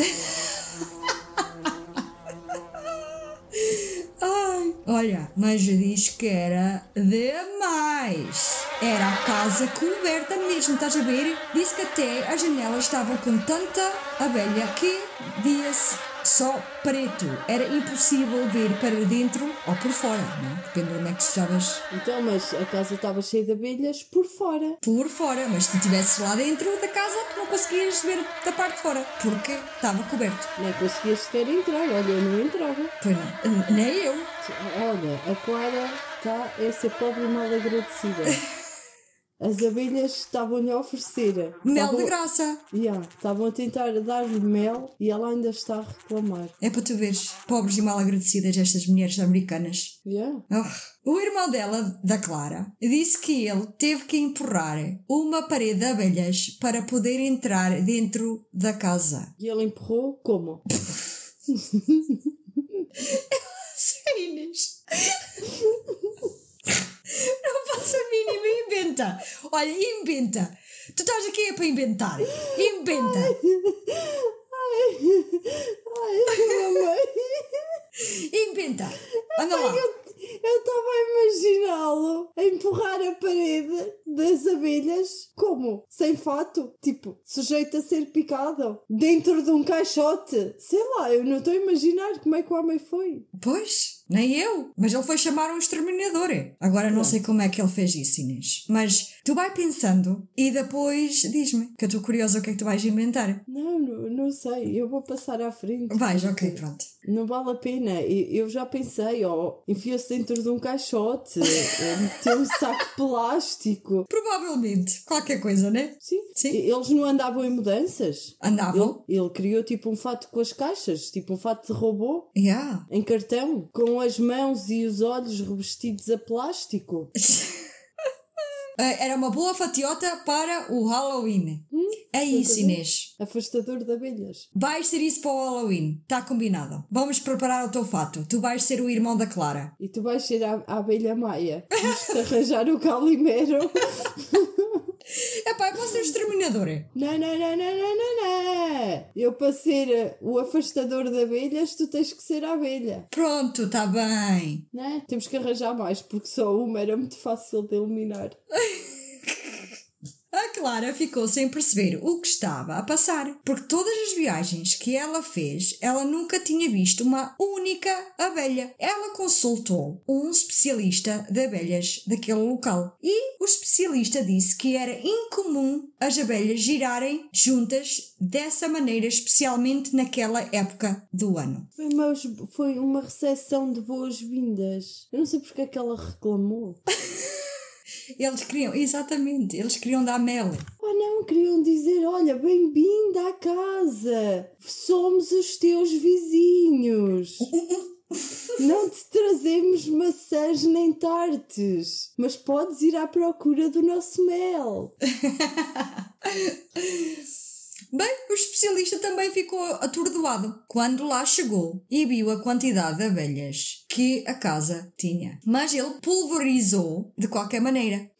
A: Ai, olha, mas diz que era demais. Era a casa coberta mesmo, estás a ver? Disse que até as janelas estavam com tanta abelha que via-se só preto. Era impossível ver para dentro ou por fora, não? é? Depende de onde é que estavas
B: Então, mas a casa estava cheia de abelhas por fora.
A: por fora, mas se estivesses lá dentro da casa não conseguias ver da parte de fora, porque estava coberto.
B: Nem conseguias sequer entrar. Olha, eu não entrava.
A: Pois não, nem eu.
B: Olha, a Clara está a ser pobre mal agradecida. As abelhas estavam-lhe a oferecer.
A: Mel
B: Estavam-
A: de graça.
B: Yeah, estavam a tentar dar-lhe mel e ela ainda está a reclamar.
A: É para tu veres, pobres e mal agradecidas estas mulheres americanas.
B: Yeah.
A: Oh. O irmão dela, da Clara, disse que ele teve que empurrar uma parede de abelhas para poder entrar dentro da casa.
B: E ele empurrou como?
A: Inês. Não faço a mínima, inventa. Olha, inventa. Tu estás aqui é para inventar. Inventa.
B: Ai, mamãe.
A: Inventa. Anda lá.
B: Eu estava a imaginá-lo a empurrar a parede das abelhas. Como? Sem fato? Tipo, sujeito a ser picado? Dentro de um caixote? Sei lá, eu não estou a imaginar como é que o homem foi.
A: Pois, nem eu. Mas ele foi chamar um exterminador. Agora não sei como é que ele fez isso, Inês. Mas tu vai pensando e depois diz-me, que eu estou curiosa o que é que tu vais inventar.
B: Não, não, não sei. Eu vou passar à frente.
A: Vais, ok, pronto.
B: Não vale a pena. Eu já pensei, ó, enfia-se dentro de um caixote, eh, meteu um saco de plástico.
A: Provavelmente, qualquer coisa, né?
B: Sim.
A: Sim.
B: Eles não andavam em mudanças.
A: Andavam.
B: Ele, ele criou tipo um fato com as caixas, tipo um fato de robô,
A: Yeah.
B: em cartão, com as mãos e os olhos revestidos a plástico.
A: Eh, Era uma boa fatiota para o Halloween. é isso. Inês.
B: Afastador de abelhas.
A: Vais ser isso para o Halloween. Está combinado. Vamos preparar o teu fato. Tu vais ser o irmão da Clara.
B: E tu vais ser a, a abelha maia. Tens de arranjar o calimero.
A: Epá, eu posso ser o exterminador.
B: Não, não, não, não, não, não, não. Eu para ser eh, o afastador de abelhas, tu tens que ser a abelha.
A: Pronto, está bem.
B: Não é? Temos que arranjar mais, porque só uma era muito fácil de eliminar.
A: A Clara ficou sem perceber o que estava a passar, porque todas as viagens que ela fez, ela nunca tinha visto uma única abelha. Ela consultou um especialista de abelhas daquele local e o especialista disse que era incomum as abelhas girarem juntas dessa maneira, especialmente naquela época do ano.
B: Foi, meus, foi uma recepção de boas-vindas. Eu não sei porque é que ela reclamou.
A: Eles queriam, exatamente, eles queriam dar mel.
B: Oh não, queriam dizer, olha, bem-vinda à casa. Somos os teus vizinhos. Não te trazemos maçãs nem tartes, mas podes ir à procura do nosso mel.
A: Bem, o especialista também ficou atordoado quando lá chegou e viu a quantidade de abelhas que a casa tinha. Mas ele pulverizou de qualquer maneira.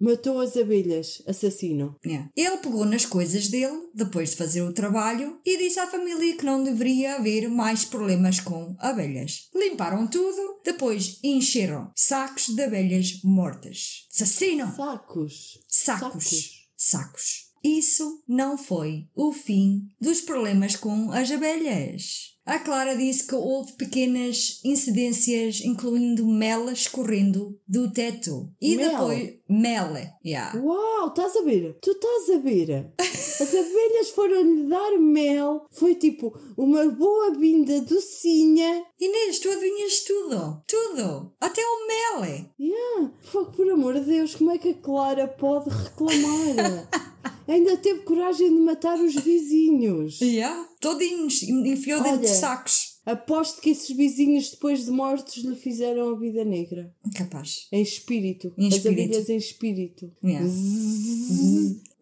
B: Matou as abelhas, assassino.
A: Yeah. Ele pegou nas coisas dele, depois de fazer o trabalho, e disse à família que não deveria haver mais problemas com abelhas. Limparam tudo, depois encheram sacos de abelhas mortas. Assassino!
B: Sacos.
A: Sacos. Sacos. Isso não foi o fim dos problemas com as abelhas. A Clara disse que houve pequenas incidências, incluindo mel escorrendo do teto. E
B: Mel?
A: depois. Mel, yeah.
B: Uau, estás a ver? Tu estás a ver? As abelhas foram-lhe dar mel. Foi tipo uma boa vinda docinha.
A: Inês, tu adivinhas tudo. Tudo. Até o mel.
B: Yeah. Fogo, por amor de Deus, como é que a Clara pode reclamar? Ainda teve coragem de matar os vizinhos.
A: Yeah. Todinhos. Enfiou dentro de
B: Olha.
A: sacos.
B: Aposto que esses vizinhos, depois de mortos, lhe fizeram a vida negra.
A: Capaz.
B: Em espírito.
A: Em
B: As
A: espírito.
B: abelhas em espírito.
A: Yeah.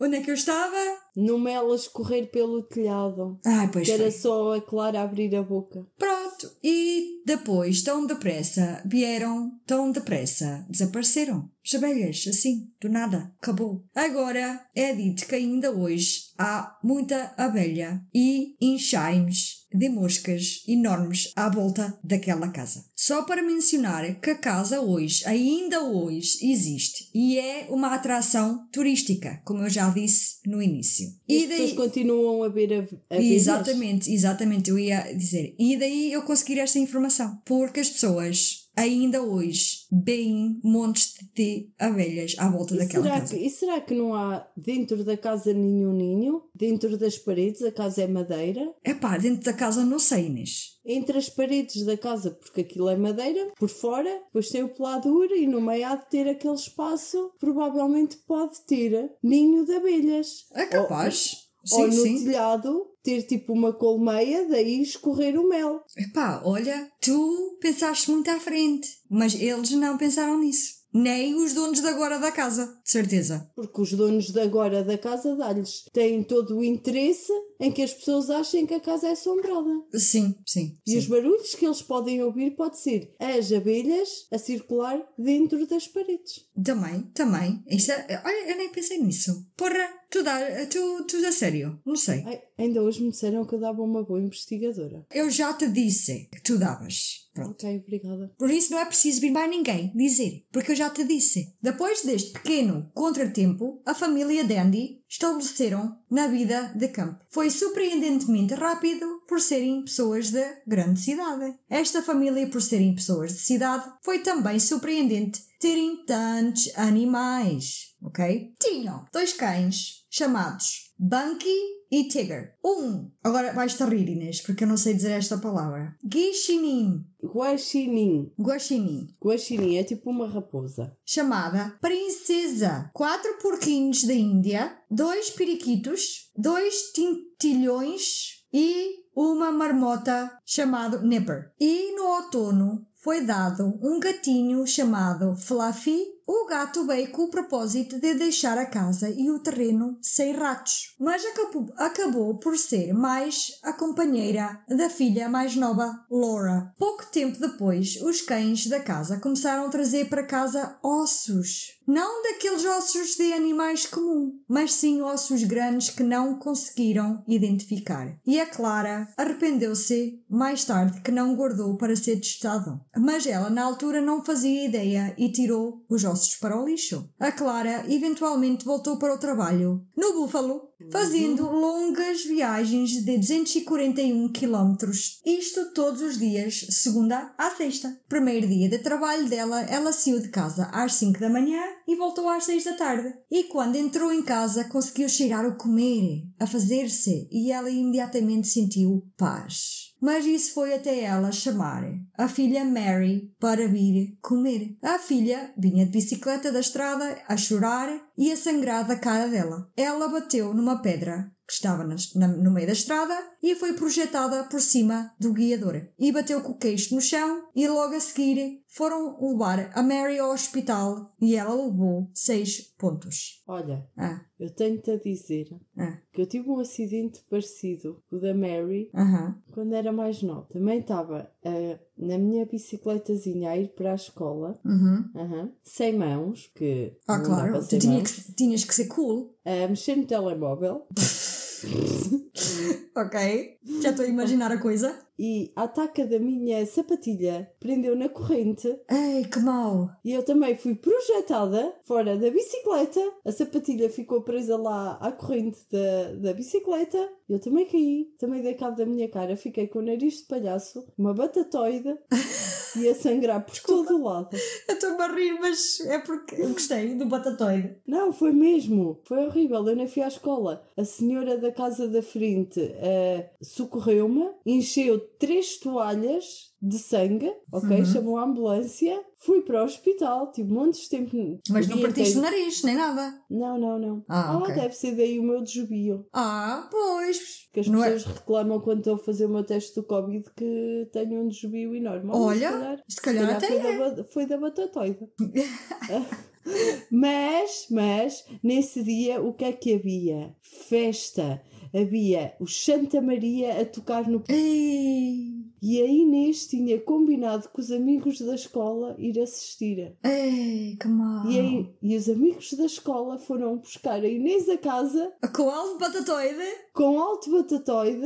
A: Onde é que eu estava?
B: No mel a escorrer pelo telhado.
A: Ai, pois
B: Que era
A: foi.
B: só a Clara abrir a boca.
A: Pronto. E depois, tão depressa, vieram, tão depressa, desapareceram. As abelhas, assim, do nada, acabou. Agora é dito que ainda hoje há muita abelha e enxaimes de moscas enormes à volta daquela casa. Só para mencionar que a casa hoje, ainda hoje, existe e é uma atração turística, como eu já disse no início.
B: E
A: E
B: as pessoas continuam a ver a, a
A: Exatamente, exatamente, eu ia dizer. E daí eu consegui esta informação. Porque as pessoas ainda hoje veem montes de abelhas à volta
B: E
A: daquela
B: será,
A: casa.
B: que, e será que não há dentro da casa nenhum ninho? Dentro das paredes, a casa é madeira?
A: Epá, dentro da casa não sei, Inês.
B: Entre as paredes da casa, porque aquilo é madeira, por fora, depois tem o peladura e no meio há de ter aquele espaço, provavelmente pode ter ninho de abelhas.
A: É capaz.
B: Ou
A: sim,
B: no
A: sim.
B: telhado ter tipo uma colmeia, daí escorrer o mel.
A: Epá, olha, tu pensaste muito à frente. Mas eles não pensaram nisso. Nem os donos de agora da casa, de certeza.
B: Porque os donos de agora da casa dá-lhes têm todo o interesse em que as pessoas achem que a casa é assombrada.
A: Sim, sim.
B: E
A: sim.
B: os barulhos que eles podem ouvir pode ser as abelhas a circular dentro das paredes.
A: Também, também. Isso é- olha, eu nem pensei nisso. Porra, tu dá, tu, tu a sério, não sei.
B: Ai, ainda hoje me disseram que eu dava uma boa investigadora.
A: Eu já te disse que tu davas. Pronto.
B: Ok, obrigada.
A: Por isso não é preciso vir mais ninguém dizer, porque eu já te disse. Depois deste pequeno contratempo, a família Dandy estabeleceram na vida de campo. Foi surpreendentemente rápido por serem pessoas de grande cidade. Esta família, por serem pessoas de cidade, foi também surpreendente terem tantos animais, ok? Tinham dois cães chamados Bunky e Tigger. Um, agora vais-te rir Inês, porque eu não sei dizer esta palavra. Guixinim.
B: Guaxinim.
A: Guaxinim.
B: Guaxinim é tipo uma raposa.
A: chamada Princesa. Quatro porquinhos da Índia, dois periquitos, dois tintilhões e uma marmota chamado Nipper. E no outono foi dado um gatinho chamado Fluffy. O gato veio com o propósito de deixar a casa e o terreno sem ratos, mas acabou, acabou por ser mais a companheira da filha mais nova, Laura. Pouco tempo depois, os cães da casa começaram a trazer para casa ossos. Não daqueles ossos de animais comum, mas sim ossos grandes que não conseguiram identificar. E a Clara arrependeu-se mais tarde que não guardou para ser testado. Mas ela na altura não fazia ideia e tirou os ossos para o lixo. A Clara eventualmente voltou para o trabalho no Búfalo, fazendo longas viagens de 241 km. Isto todos os dias, segunda a sexta. Primeiro dia de trabalho dela, ela saiu de casa às 5 da manhã e voltou às 6 da tarde. E quando entrou em casa, conseguiu cheirar o comer, a fazer-se, e ela imediatamente sentiu paz. Mas isso foi até ela chamar a filha Mary para vir comer. A filha vinha de bicicleta da estrada a chorar e a sangrar da cara dela. Ela bateu numa pedra que estava nas- na- no meio da estrada e foi projetada por cima do guiador. E bateu com o queixo no chão e logo a seguir foram levar a Mary ao hospital e ela levou seis pontos.
B: Olha,
A: Ah,
B: eu tenho-te a dizer
A: ah,
B: que eu tive um acidente parecido com o da Mary
A: aham.
B: quando era mais nova. Também estava ah, na minha bicicletazinha a ir para a escola,
A: Uhum.
B: sem mãos, que
A: Ah, claro, tu tinha que, tinhas que ser cool.
B: a mexer no telemóvel.
A: ok? Já estou a imaginar a coisa.
B: E a ataca da minha sapatilha prendeu na corrente
A: Ei, que mau.
B: e eu também fui projetada fora da bicicleta. A sapatilha ficou presa lá à corrente da, da bicicleta. Eu também caí, também dei cabo da minha cara. Fiquei com o nariz de palhaço, uma batatoide e a sangrar por todo o lado.
A: Eu estou a rir, mas é porque eu gostei do batatoide.
B: Não, foi mesmo. Foi horrível. Eu nem fui à escola. A senhora da casa da frente eh, socorreu-me, encheu três toalhas de sangue, ok?
A: Uhum.
B: Chamou a ambulância. Fui para o hospital, tive montes de tempo.
A: Mas não partiste o nariz, nem nada.
B: Não, não, não.
A: Ah, ok.
B: deve ser daí o meu desvio.
A: Ah, pois.
B: Que as
A: Não é-
B: pessoas reclamam quando estou a fazer o meu teste do Covid que tenho um desvio enorme.
A: Olha, se calhar até
B: foi,
A: é.
B: da, foi da batatoide. mas, mas, nesse dia, o que é que havia? Festa. Havia o Santa Maria a tocar no.
A: Ei,
B: E a Inês tinha combinado com os amigos da escola ir assistir.
A: ei, que mau.
B: E, aí, e os amigos da escola foram buscar a Inês a casa
A: Com algo batatoide?
B: com alto batatoide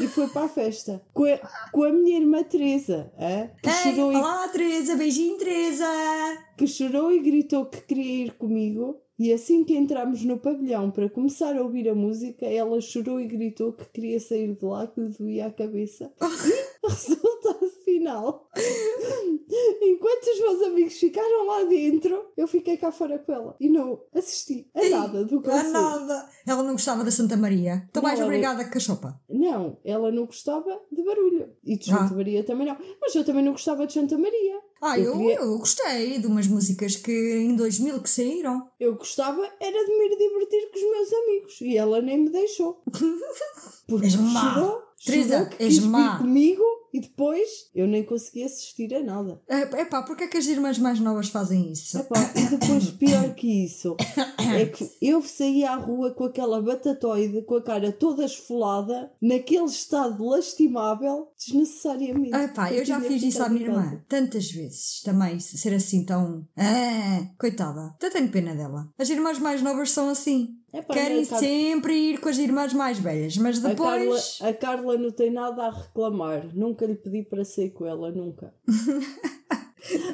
B: e foi para a festa. Com a, com a minha irmã Teresa, hã? que,
A: Ei,
B: chorou e,
A: olá, Teresa, beijinho, Teresa.
B: que chorou e gritou que queria ir comigo. E assim que entramos no pavilhão para começar a ouvir a música, ela chorou e gritou que queria sair de lá, que lhe doía a cabeça. Resultado final, enquanto os meus amigos ficaram lá dentro, eu fiquei cá fora com ela e não assisti a nada do
A: Ah,
B: concerto.
A: nada. Ela não gostava da Santa Maria.
B: Não,
A: mais obrigada, cachopa.
B: Não, ela não gostava de barulho. E de Santa
A: Ah.
B: Maria também não. Mas eu também não gostava de Santa Maria.
A: Ah,
B: Eu
A: eu,
B: queria-
A: eu gostei de umas músicas que em 2000 que saíram.
B: Eu gostava era de me divertir com os meus amigos. E ela nem me deixou. Porque
A: És má.
B: que
A: és má.
B: comigo e depois eu nem consegui assistir a nada.
A: É pá, porque é que as irmãs mais novas fazem isso?
B: Epá, e depois, pior que isso, é que eu saí à rua com aquela batatoide, com a cara toda esfolada, naquele estado lastimável, desnecessariamente.
A: Ah, pá, eu
B: porque
A: já fiz isso à minha
B: em casa.
A: irmã. Tantas vezes. Também ser assim tão. Ah, coitada. Até tenho pena dela. As irmãs mais novas são assim.
B: Epá,
A: Querem
B: a Car-
A: sempre ir com as irmãs mais velhas, mas
B: A Carla,
A: depois.
B: a Carla não tem nada a reclamar. Nunca lhe pedi para sair com ela, nunca.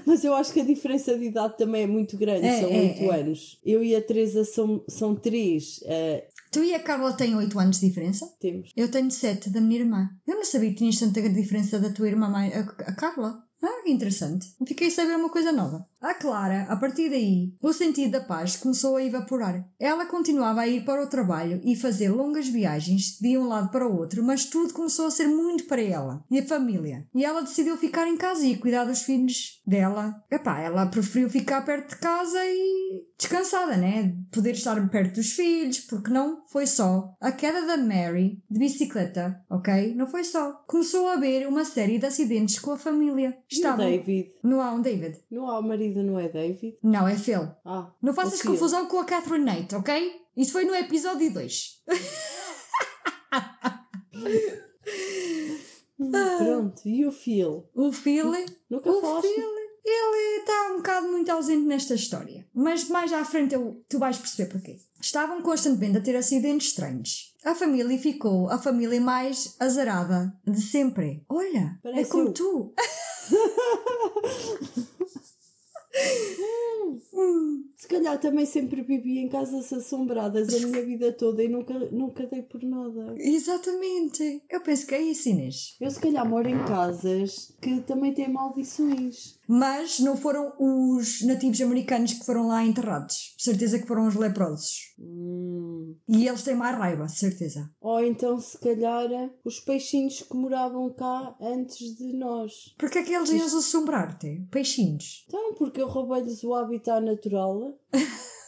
B: Mas eu acho que a diferença de idade também é muito grande,
A: É,
B: são
A: é,
B: 8
A: é.
B: anos. Eu e a Teresa são, são 3.
A: Tu e a Carla têm 8 anos de diferença?
B: temos.
A: Eu tenho 7 da minha irmã. Eu não sabia que tinhas tanta diferença da tua irmã, mais, a, a Carla. Ah, interessante. Fiquei a saber uma coisa nova. A Clara, a partir daí, o sentido da paz começou a evaporar. Ela continuava a ir para o trabalho e fazer longas viagens de um lado para o outro, mas tudo começou a ser muito para ela e a família. E ela decidiu ficar em casa e cuidar dos filhos dela. Epá, ela preferiu ficar perto de casa e descansada, né? Poder estar perto dos filhos, porque não foi só a queda da Mary de bicicleta, ok? Não foi só. Começou a haver uma série de acidentes com a família.
B: E o
A: Estavam.
B: David?
A: Não há um David.
B: Não há o marido, não é David?
A: Não, é Phil.
B: Ah,
A: Não faças confusão com a Catherine Nate, ok? Isso foi no episódio 2.
B: Pronto, e o Phil?
A: O Phil.
B: Nunca
A: O
B: falaste?
A: Phil. Ele está um bocado muito ausente nesta história. Mas mais à frente eu, tu vais perceber porquê. Estavam constantemente a ter acidentes estranhos. A família ficou a família mais azarada de sempre. Olha, é
B: Parece
A: como
B: eu.
A: tu.
B: Se calhar também sempre vivi em casas assombradas a minha vida toda e nunca, nunca dei por nada.
A: Exatamente. Eu penso que é isso, Inês.
B: Eu se calhar moro em casas que também têm maldições.
A: Mas não foram os nativos americanos que foram lá enterrados. Certeza que foram os leprosos.
B: Hum.
A: E eles têm mais raiva, certeza.
B: Ou então se calhar os peixinhos que moravam cá antes de nós.
A: Porquê é que eles iam assombrar-te? Peixinhos.
B: Então, porque eu roubei-lhes o habitat natural.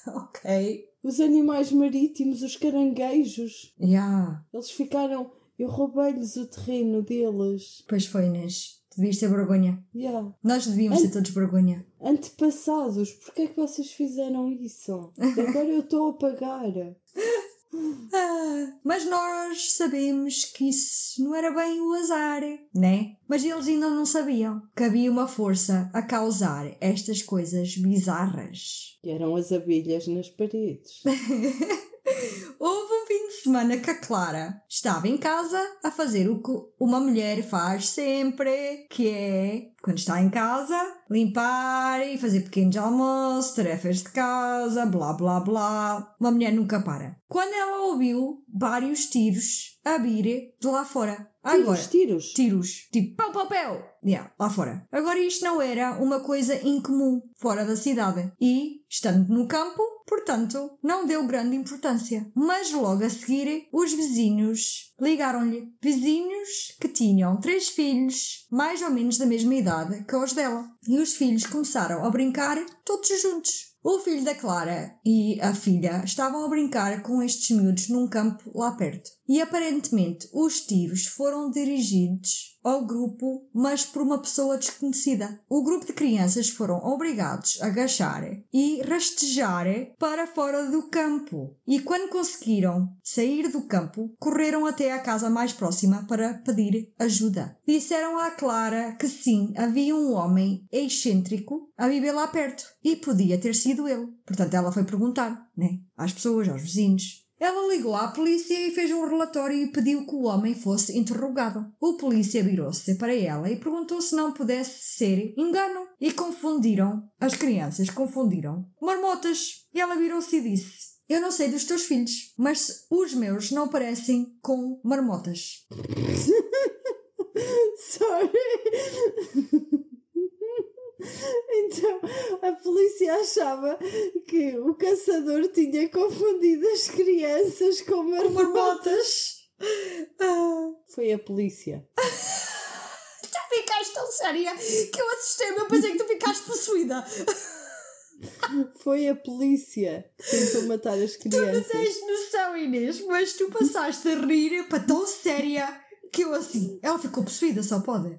A: Ok.
B: Os animais marítimos, os caranguejos,
A: Já.
B: eles ficaram. Eu roubei-lhes o terreno deles.
A: Pois foi, Inês. Devias ter vergonha.
B: Yeah.
A: Nós devíamos ter todos vergonha.
B: Antepassados, porquê é que vocês fizeram isso? Agora eu estou a pagar.
A: Ah, mas nós sabemos que isso não era bem o azar, né? Mas eles ainda não sabiam que havia uma força a causar estas coisas bizarras.
B: E eram as abelhas nas paredes.
A: Houve um fim de semana que a Clara estava em casa a fazer o que uma mulher faz sempre, que é, quando está em casa, limpar e fazer pequenos almoços, tarefas de casa, blá blá blá. Uma mulher nunca para. Quando ela ouviu vários tiros a vir de lá fora. Agora,
B: Tiros, tiros.
A: tiros, tipo pau pau pau, yeah, lá fora. Agora isto não era uma coisa incomum fora da cidade e, estando no campo, portanto, não deu grande importância. Mas logo a seguir, os vizinhos ligaram-lhe. Vizinhos que tinham três filhos, mais ou menos da mesma idade que os dela. E os filhos começaram a brincar todos juntos. O filho da Clara e a filha estavam a brincar com estes miúdos num campo lá perto. E aparentemente os tiros foram dirigidos ao grupo, mas por uma pessoa desconhecida. O grupo de crianças foram obrigados a agachar e rastejar para fora do campo. E quando conseguiram sair do campo, correram até à casa mais próxima para pedir ajuda. Disseram à Clara que sim, havia um homem excêntrico a viver lá perto e podia ter sido ele. Portanto, ela foi perguntar, né, às pessoas, aos vizinhos. Ela ligou à polícia e fez um relatório e pediu que o homem fosse interrogado. O polícia virou-se para ela e perguntou se não pudesse ser engano. E confundiram, as crianças confundiram, marmotas. E ela virou-se e disse: Eu não sei dos teus filhos, mas os meus não parecem com marmotas.
B: Sorry. Então, a polícia achava que o caçador tinha confundido as crianças com
A: Com
B: marmotas.
A: Ah,
B: Foi a polícia.
A: tu ficaste tão séria que eu assustei-me. Eu pensei que tu ficaste possuída.
B: Foi a polícia que tentou matar as
A: Tu não
B: crianças.
A: tens noção, Inês, mas tu passaste a rir para tão séria que eu assim. Ela ficou possuída, só pode.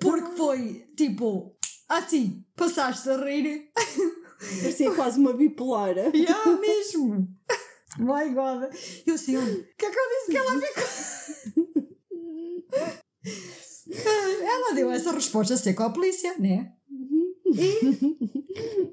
A: Porque foi tipo assim, passaste a rir.
B: Parecia quase uma bipolar.
A: E ah, mesmo. My God. Eu assim, o que é que eu disse que ela ficou? Ela deu essa resposta seca à polícia, né?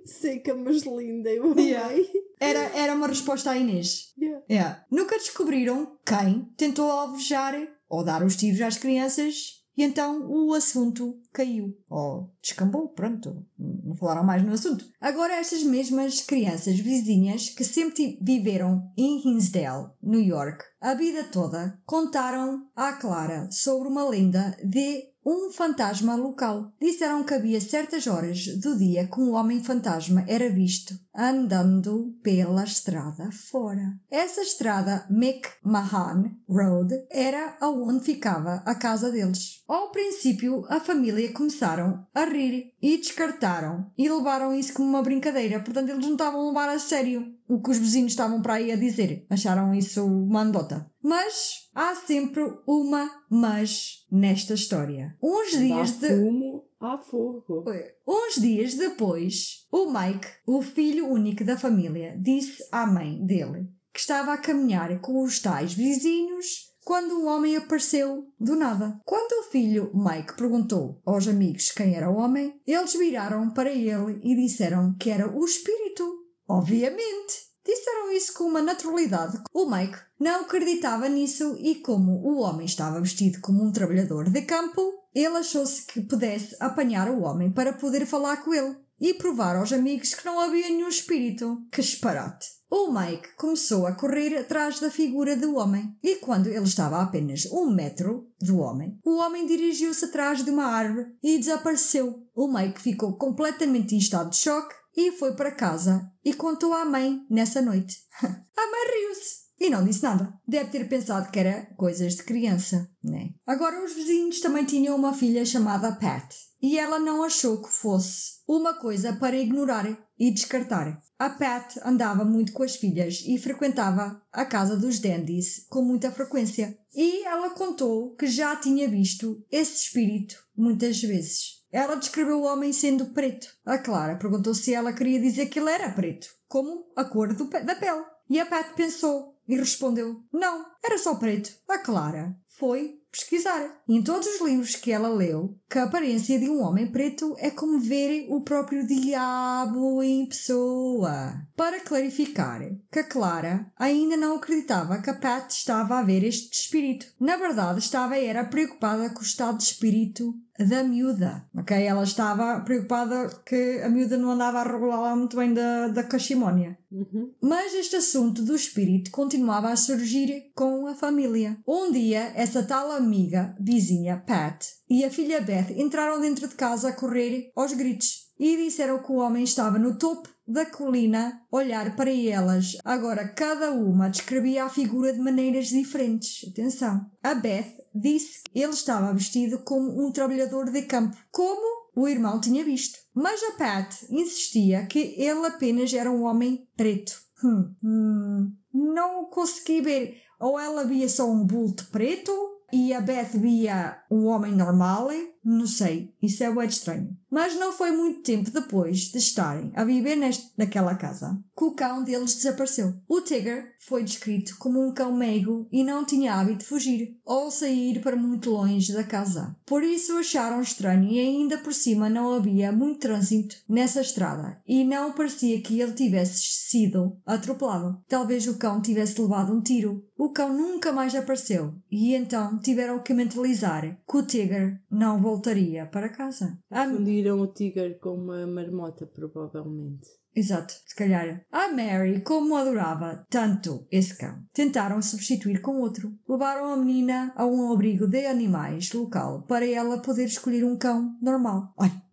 B: Seca, mas linda. Eu
A: Yeah.
B: amei.
A: Era, era uma resposta à Inês.
B: Yeah.
A: É. Nunca descobriram quem tentou alvejar ou dar os tiros às crianças e então o assunto caiu. Ou descambou, pronto. Não falaram mais no assunto. Agora estas mesmas crianças vizinhas que sempre viveram em Hinsdale, New York, a vida toda, contaram à Clara sobre uma lenda de um fantasma local. Disseram que havia certas horas do dia que um homem fantasma era visto andando pela estrada fora. Essa estrada McMahon Road era aonde ficava a casa deles. Ao princípio, a família começaram a rir e descartaram e levaram isso como uma brincadeira. Portanto, eles não estavam a levar a sério o que os vizinhos estavam para aí a dizer. Acharam isso uma anedota. Mas há sempre uma mas nesta história. Uns dias de
B: fumo a fogo.
A: Uns dias depois, o Mike, o filho único da família, disse à mãe dele que estava a caminhar com os tais vizinhos quando um homem apareceu do nada. Quando o filho Mike perguntou aos amigos quem era o homem, eles viraram para ele e disseram que era o espírito. Obviamente! Disseram isso com uma naturalidade. O Mike não acreditava nisso e, como o homem estava vestido como um trabalhador de campo, ele achou-se que pudesse apanhar o homem para poder falar com ele e provar aos amigos que não havia nenhum espírito. Que disparate! O Mike começou a correr atrás da figura do homem e, quando ele estava a apenas um metro do homem, o homem dirigiu-se atrás de uma árvore e desapareceu. O Mike ficou completamente em estado de choque e foi para casa e contou à mãe nessa noite. a mãe riu-se e não disse nada. Deve ter pensado que era coisas de criança, né? Agora os vizinhos também tinham uma filha chamada Pat e ela não achou que fosse uma coisa para ignorar e descartar. A Pat andava muito com as filhas e frequentava a casa dos dandies com muita frequência. E ela contou que já tinha visto esse espírito muitas vezes. Ela descreveu o homem sendo preto. A Clara perguntou se ela queria dizer que ele era preto, como a cor do da pele. E a Pat pensou e respondeu: Não, era só preto. A Clara foi pesquisar. Em todos os livros que ela leu, que a aparência de um homem preto é como ver o próprio diabo em pessoa. Para clarificar que a Clara ainda não acreditava que a Pat estava a ver este espírito. Na verdade, estava era preocupada com o estado de espírito da miúda, ok? Ela estava preocupada que a miúda não andava a regular lá muito bem da, da cachimónia.
B: Uhum.
A: Mas este assunto do espírito continuava a surgir com a família. Um dia, essa tal amiga, vizinha, Pat, e a filha Beth entraram dentro de casa a correr aos gritos e disseram que o homem estava no topo da colina olhar para elas. Agora, cada uma descrevia a figura de maneiras diferentes. Atenção. A Beth disse que ele estava vestido como um trabalhador de campo, como o irmão tinha visto. Mas a Pat insistia que ele apenas era um homem preto. Hum, hum, não consegui ver. Ou ela via só um bulto preto e a Beth via um homem normal. Não sei, isso é bem estranho. Mas não foi muito tempo depois de estarem a viver neste, naquela casa que o cão deles desapareceu. O Tigger foi descrito como um cão meigo e não tinha hábito de fugir ou sair para muito longe da casa. Por isso acharam estranho e ainda por cima não havia muito trânsito nessa estrada e não parecia que ele tivesse sido atropelado. Talvez o cão tivesse levado um tiro. O cão nunca mais apareceu e então tiveram que mentalizar que o Tigger não voltaria para casa. A
B: Fundiram o tigre com uma marmota, provavelmente.
A: Exato, se calhar. A Mary, como adorava tanto esse cão, tentaram substituir com outro. Levaram a menina a um abrigo de animais local para ela poder escolher um cão normal. Ai.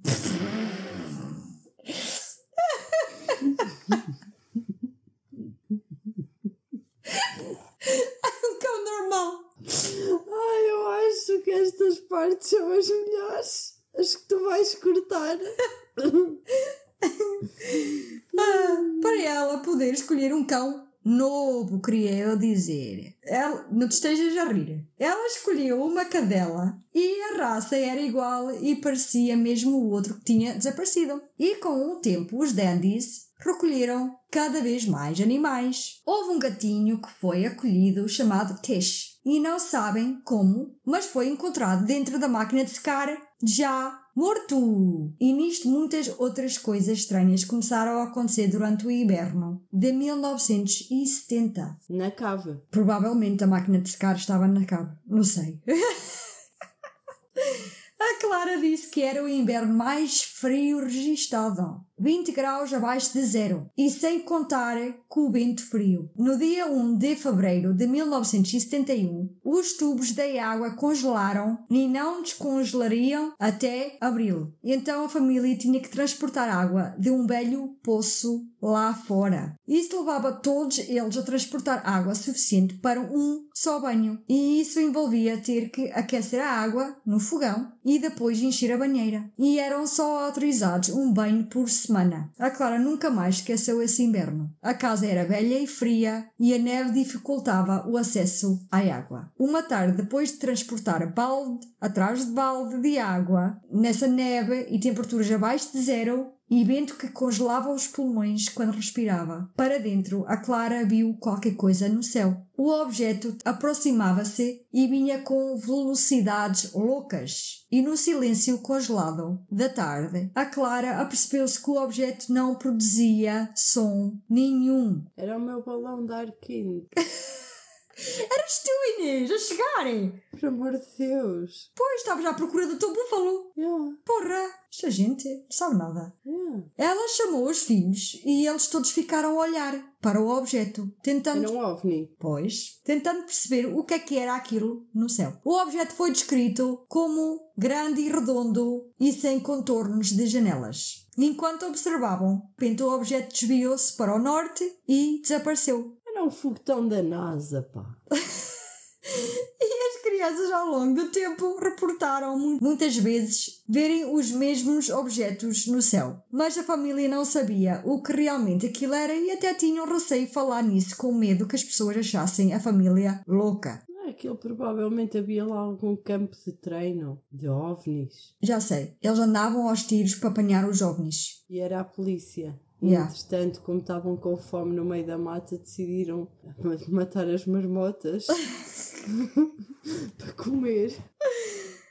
A: um cão normal.
B: Ai, eu acho que estas partes são as melhores. As que tu vais cortar.
A: Ah, para ela poder escolher um cão novo, queria eu dizer. Ela, não te estejas a rir. Ela escolheu uma cadela e a raça era igual e parecia mesmo o outro que tinha desaparecido. E com o tempo, os dandies recolheram cada vez mais animais. Houve um gatinho que foi acolhido chamado Tish. E não sabem como, mas foi encontrado dentro da máquina de secar já morto! E nisto muitas outras coisas estranhas começaram a acontecer durante o inverno de 1970.
B: Na cave.
A: Provavelmente a máquina de secar estava na cave. Não sei. A Clara disse que era o inverno mais frio registado. 20 graus abaixo de zero. E sem contar com o vento frio. No dia 1 de fevereiro de 1971, os tubos da água congelaram e não descongelariam até abril. Então a família tinha que transportar água de um velho poço lá fora. Isso levava todos eles a transportar água suficiente para um só banho. E isso envolvia ter que aquecer a água no fogão e depois encher a banheira. E eram só autorizados um banho por semana. A Clara nunca mais esqueceu esse inverno. A casa era velha e fria e a neve dificultava o acesso à água. Uma tarde, depois de transportar balde atrás de balde de água, nessa neve e temperaturas abaixo de zero, e vento que congelava os pulmões quando respirava. Para dentro, a Clara viu qualquer coisa no céu. O objeto aproximava-se e vinha com velocidades loucas. E no silêncio congelado da tarde, a Clara apercebeu-se que o objeto não produzia som nenhum.
B: Era o meu balão de ar quente.
A: Eras tu, Inês, a chegar!
B: Por amor de Deus.
A: Pois, estavas à procura do teu búfalo.
B: Yeah,
A: Porra, esta gente não sabe nada.
B: yeah.
A: Ela chamou os filhos e eles todos ficaram a olhar para o objeto, tentando
B: Era um ovni.
A: Pois, tentando perceber o que é que era aquilo no céu. O objeto foi descrito como grande e redondo e sem contornos de janelas. Enquanto observavam, o objeto desviou-se para o norte e desapareceu.
B: Era um foguetão da NASA, pá.
A: E as crianças ao longo do tempo reportaram mu- muitas vezes verem os mesmos objetos no céu. Mas a família não sabia o que realmente aquilo era e até tinham receio de falar nisso com medo que as pessoas achassem a família louca.
B: Aquilo provavelmente havia lá algum campo de treino de ovnis.
A: Já sei, eles andavam aos tiros para apanhar os ovnis.
B: E era a polícia. E,
A: Yeah.
B: Entretanto, como estavam com fome no meio da mata, decidiram ma- matar as marmotas para comer.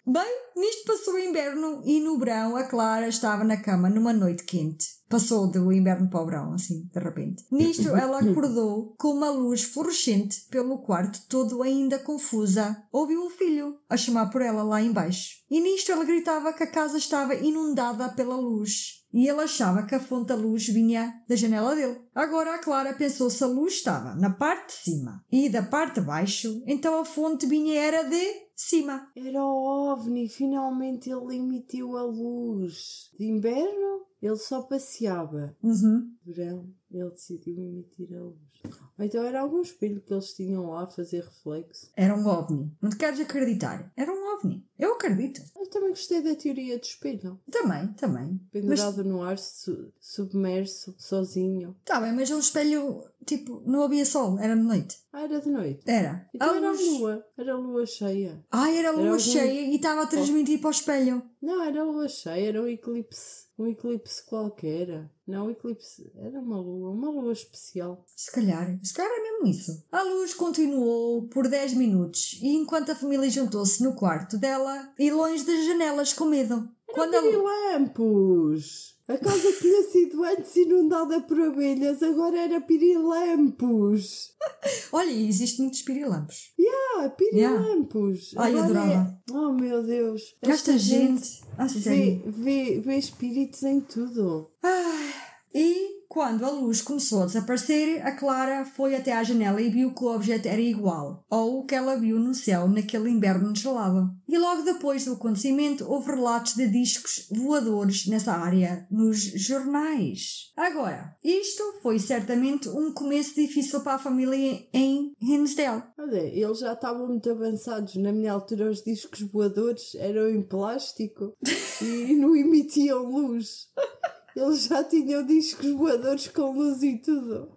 A: Bem, nisto passou o inverno e no verão a Clara estava na cama numa noite quente. Passou do inverno para o verão, assim, de repente. Nisto, ela acordou com uma luz fluorescente pelo quarto, todo ainda confusa. Ouviu o filho a chamar por ela lá embaixo. E nisto, ela gritava que a casa estava inundada pela luz. E ele achava que a fonte da luz vinha da janela dele. Agora a Clara pensou se a luz estava na parte de cima e da parte de baixo, então a fonte vinha era de cima.
B: Era o OVNI, finalmente ele emitiu a luz. De inverno, ele só passeava.
A: Uhum.
B: Verão, ele decidiu emitir a luz. Ou então era algum espelho que eles tinham lá a fazer reflexo.
A: Era um ovni. Não te queres acreditar? Era um ovni. Eu acredito.
B: Eu também gostei da teoria do espelho.
A: Também, também. Mas
B: Pendurado no ar, su- submerso, sozinho.
A: tá bem, mas o espelho, tipo, não havia sol, era de noite.
B: Ah, era de noite.
A: Era.
B: Então era lua. Era lua cheia.
A: Ai, era lua
B: Era algum-
A: cheia e estava a transmitir para o espelho.
B: Não, era lua cheia, era um eclipse. Um eclipse qualquer. Não, um eclipse. Era uma lua, uma lua especial.
A: Se calhar, se calhar é mesmo isso. A luz continuou por 10 minutos e enquanto a família juntou-se no quarto dela e longe das janelas com medo. Quando a luz...
B: Pirilampos! A casa que tinha sido antes inundada por abelhas, agora era pirilampos!
A: Olha, existem muitos pirilampos.
B: Ah, pirilampos!
A: Ai,
B: Agora
A: adorava.
B: é- Oh meu Deus!
A: Esta gente, a
B: vê, vê, vê espíritos em tudo.
A: Ai. E quando a luz começou a desaparecer, a Clara foi até à janela e viu que o objeto era igual ao que ela viu no céu naquele inverno gelado. E logo depois do acontecimento houve relatos de discos voadores nessa área nos jornais. Agora, isto foi certamente um começo difícil para a família em Hinsdale.
B: Olha, eles já estavam muito avançados. Na minha altura, os discos voadores eram em plástico e não emitiam luz. Eles já tinham discos voadores com luz e tudo.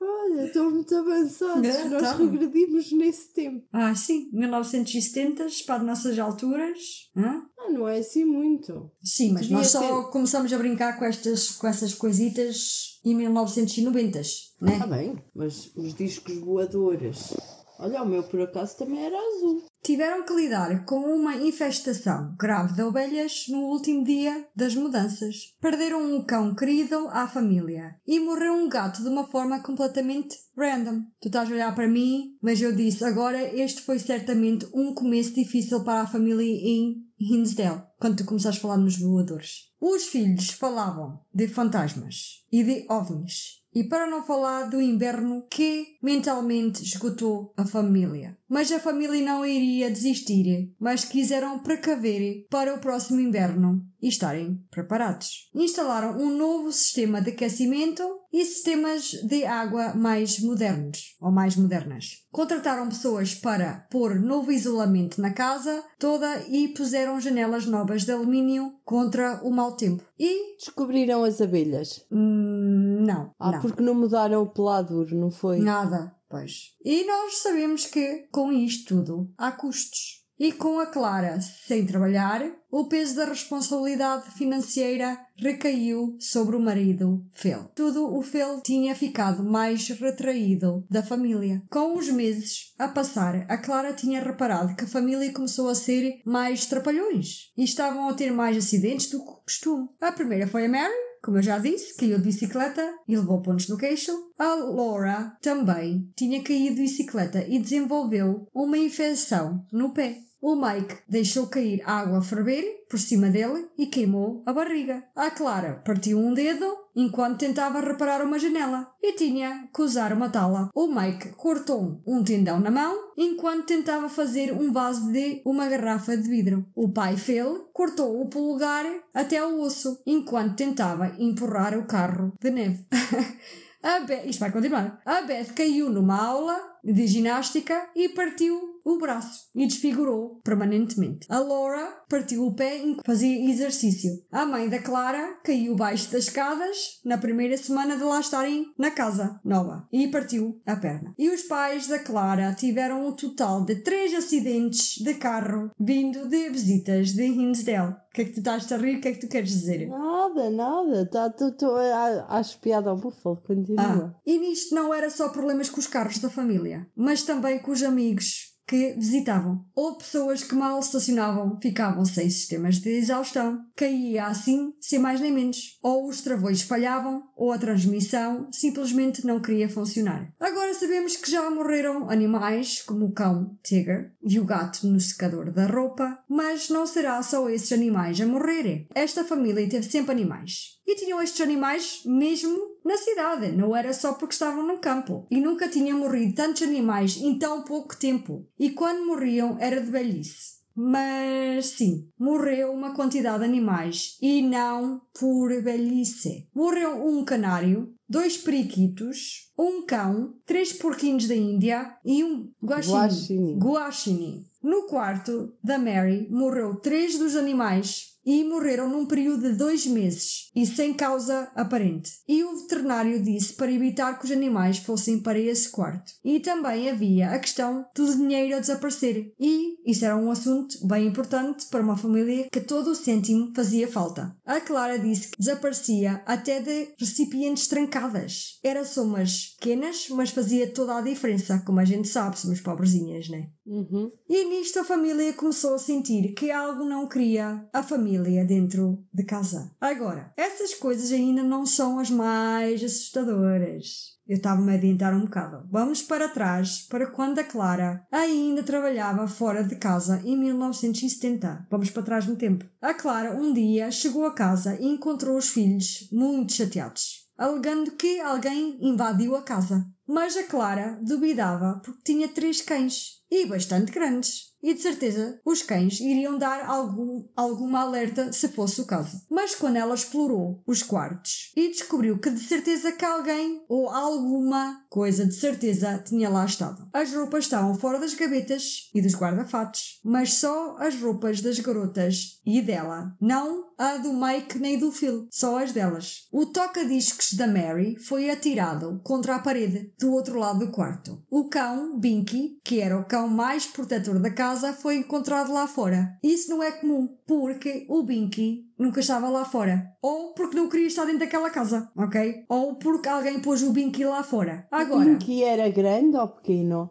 B: Olha, estão muito avançados.
A: É,
B: Nós
A: estavam.
B: regredimos nesse tempo.
A: Ah, sim, 1970 para nossas alturas. Hã?
B: Ah, não é assim muito.
A: Sim, mas
B: Devia
A: nós só
B: ter-
A: começamos a brincar com, estas, com essas coisitas em 1990, né?
B: Está bem, mas os discos voadores. Olha, o meu por acaso também era azul.
A: Tiveram que lidar com uma infestação grave de ovelhas no último dia das mudanças. Perderam um cão querido à família e morreu um gato de uma forma completamente random. Tu estás a olhar para mim, mas eu disse agora este foi certamente um começo difícil para a família em Hinsdale, quando tu começaste a falar nos voadores. Os filhos falavam de fantasmas e de ovnis. E para não falar do inverno que mentalmente esgotou a família. Mas a família não iria desistir, mas quiseram precaver para o próximo inverno e estarem preparados. Instalaram um novo sistema de aquecimento e sistemas de água mais modernos ou mais modernas. Contrataram pessoas para pôr novo isolamento na casa toda e puseram janelas novas de alumínio contra o mau tempo. E
B: Descobriram as abelhas.
A: hum, não,
B: Ah,
A: não.
B: porque não mudaram o peladuro, não foi?
A: Nada, pois. E nós sabemos que, com isto tudo, há custos. E com a Clara sem trabalhar, o peso da responsabilidade financeira recaiu sobre o marido Phil. Tudo o Phil tinha ficado mais retraído da família. Com os meses a passar, a Clara tinha reparado que a família começou a ser mais trapalhões e estavam a ter mais acidentes do que o costume. A primeira foi a Mary, como eu já disse, caiu de bicicleta e levou pontos no queixo. A Laura também tinha caído de bicicleta e desenvolveu uma infecção no pé. O Mike deixou cair água a ferver por cima dele e queimou a barriga. A Clara partiu um dedo enquanto tentava reparar uma janela e tinha que usar uma tala. O Mike cortou um tendão na mão enquanto tentava fazer um vaso de uma garrafa de vidro. O pai Phil cortou o polegar até o osso enquanto tentava empurrar o carro de neve. A Beth, isto vai continuar. A Beth caiu numa aula de ginástica e partiu o braço e desfigurou permanentemente. A Laura partiu o pé enquanto fazia exercício. A mãe da Clara caiu baixo das escadas na primeira semana de lá estarem na casa nova e partiu a perna. E os pais da Clara tiveram um total de três acidentes de carro vindo de visitas de Hinsdale. O que é que tu estás a rir? O que é que tu queres dizer?
B: Nada, nada. Tá, tô, a- acho piada ao búfalo. Continua.
A: Ah, e nisto não era só problemas com os carros da família, mas também com os amigos que visitavam. Ou pessoas que mal estacionavam ficavam sem sistemas de exaustão, caía assim, sem mais nem menos. Ou os travões falhavam, ou a transmissão simplesmente não queria funcionar. Agora sabemos que já morreram animais como o cão Tiger e o gato no secador da roupa, mas não será só esses animais a morrerem. Esta família teve sempre animais. E tinham estes animais mesmo na cidade, não era só porque estavam no campo. E nunca tinham morrido tantos animais em tão pouco tempo. E quando morriam era de velhice. Mas sim, morreu uma quantidade de animais e não por velhice. Morreu um canário, dois periquitos, um cão, três porquinhos da Índia e um guaxinim.
B: Guaxinim.
A: Guaxinim. No quarto da Mary morreu três dos animais e morreram num período de dois meses e sem causa aparente. E o veterinário disse para evitar que os animais fossem para esse quarto. E também havia a questão do dinheiro a desaparecer. E isso era um assunto bem importante para uma família que todo o cêntimo fazia falta. A Clara disse que desaparecia até de recipientes trancadas. Eram somas pequenas, mas fazia toda a diferença, como a gente sabe, somos pobrezinhas, né?
B: Uhum.
A: E nisto a família começou a sentir que algo não queria a família dentro de casa. Agora, essas coisas ainda não são as mais assustadoras. Eu estava-me a adiantar um bocado. Vamos para trás, para quando a Clara ainda trabalhava fora de casa em 1970. Vamos para trás no tempo. A Clara um dia chegou a casa e encontrou os filhos muito chateados, alegando que alguém invadiu a casa. Mas a Clara duvidava porque tinha três cães e bastante grandes. E de certeza os cães iriam dar algum, alguma alerta se fosse o caso. Mas quando ela explorou os quartos e descobriu que de certeza que alguém ou alguma coisa de certeza tinha lá estado. As roupas estavam fora das gavetas e dos guarda-fatos, mas só as roupas das garotas e dela, não a do Mike nem do Phil, só as delas. O toca-discos da Mary foi atirado contra a parede do outro lado do quarto. O cão, Binky, que era o cão mais protetor da casa, foi encontrado lá fora. Isso não é comum, porque o Binky nunca estava lá fora. Ou porque não queria estar dentro daquela casa, ok? Ou porque alguém pôs o Binky lá fora. Agora,
B: Que era grande ou pequeno?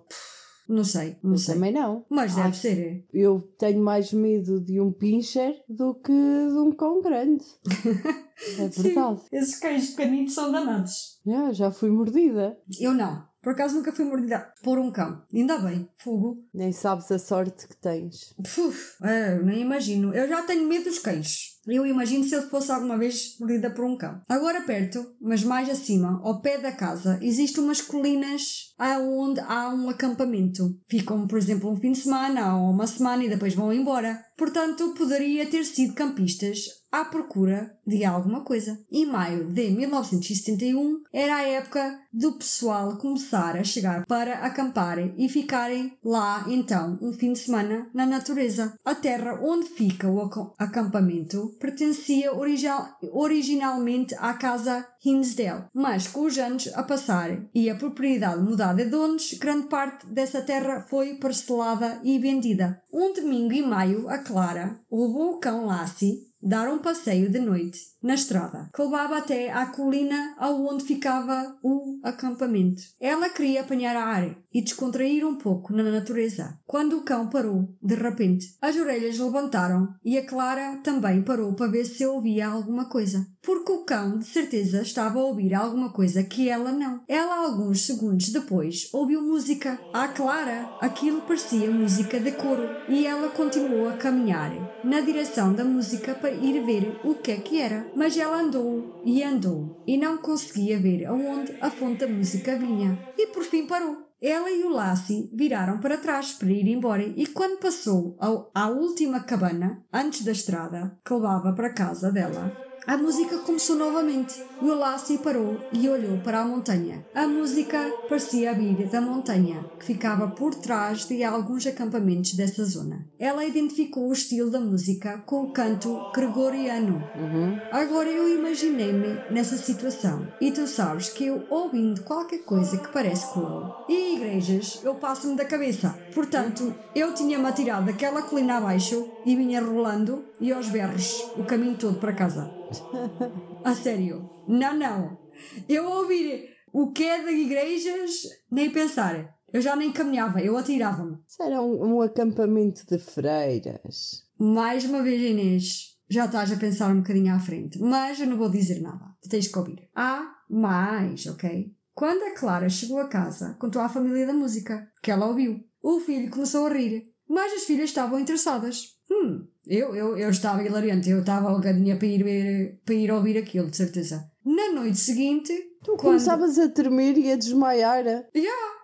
A: não sei, não
B: Eu
A: sei.
B: também não.
A: Mas deve
B: Acho-
A: ser.
B: Eu tenho mais medo de um pincher do que de um cão grande. É verdade.
A: Esses cães pequeninos são danados.
B: Já, já fui mordida.
A: Eu não. Por acaso nunca fui mordida por um cão. Ainda bem. Fogo.
B: Nem sabes a sorte que tens.
A: Puf, é, nem imagino. Eu já tenho medo dos cães. Eu imagino se eu fosse alguma vez mordida por um cão. Agora perto, mas mais acima, ao pé da casa, existem umas colinas aonde há um acampamento. Ficam, por exemplo, um fim de semana ou uma semana e depois vão embora. Portanto, poderia ter sido campistas à procura de alguma coisa. Em maio de 1971 era a época do pessoal começar a chegar para acampar e ficarem lá então um fim de semana na natureza. A terra onde fica o aca- acampamento pertencia original- originalmente à casa Hinsdale, mas com os anos a passar e a propriedade mudar de donos, grande parte dessa terra foi parcelada e vendida. Um domingo em maio, a Clara levou o cão Lassie dar um passeio de noite na estrada, que levava até à colina aonde ficava o acampamento. Ela queria apanhar ar e descontrair um pouco na natureza. Quando o cão parou, de repente, as orelhas levantaram e a Clara também parou para ver se ouvia alguma coisa. Porque o cão, de certeza, estava a ouvir alguma coisa que ela não. Ela, alguns segundos depois, ouviu música. À Clara, aquilo parecia música de coro e ela continuou a caminhar na direção da música para ir ver o que é que era. Mas ela andou e andou e não conseguia ver aonde a fonte da música vinha. E por fim parou. Ela e o Lassie viraram para trás para ir embora e quando passou ao- à última cabana, antes da estrada, que levava para a casa dela, a música começou novamente e Lassie parou e olhou para a montanha. A música parecia vir da montanha, que ficava por trás de alguns acampamentos dessa zona. Ela identificou o estilo da música com o canto gregoriano. Agora eu imaginei-me nessa situação e tu sabes que eu ouvindo qualquer coisa que parece coro e igrejas eu passo-me da cabeça. Portanto, eu tinha-me atirado daquela colina abaixo e vinha rolando e aos berros o caminho todo para casa. A sério. Não, não. Eu ouvir o que é de igrejas, nem pensar. Eu já nem caminhava, eu atirava-me.
B: Isso era um, um acampamento de freiras.
A: Mais uma vez, Inês, já estás a pensar um bocadinho à frente, mas eu não vou dizer nada. Tens que ouvir. Há mais, ok? Quando a Clara chegou a casa, contou à família da música, que ela ouviu. O filho começou a rir, mas as filhas estavam interessadas. Hum, eu, eu, eu estava hilariante, eu estava algadinha para ir, para ir ouvir aquilo, de certeza. Na noite seguinte,
B: Tu começavas a tremer e a desmaiar.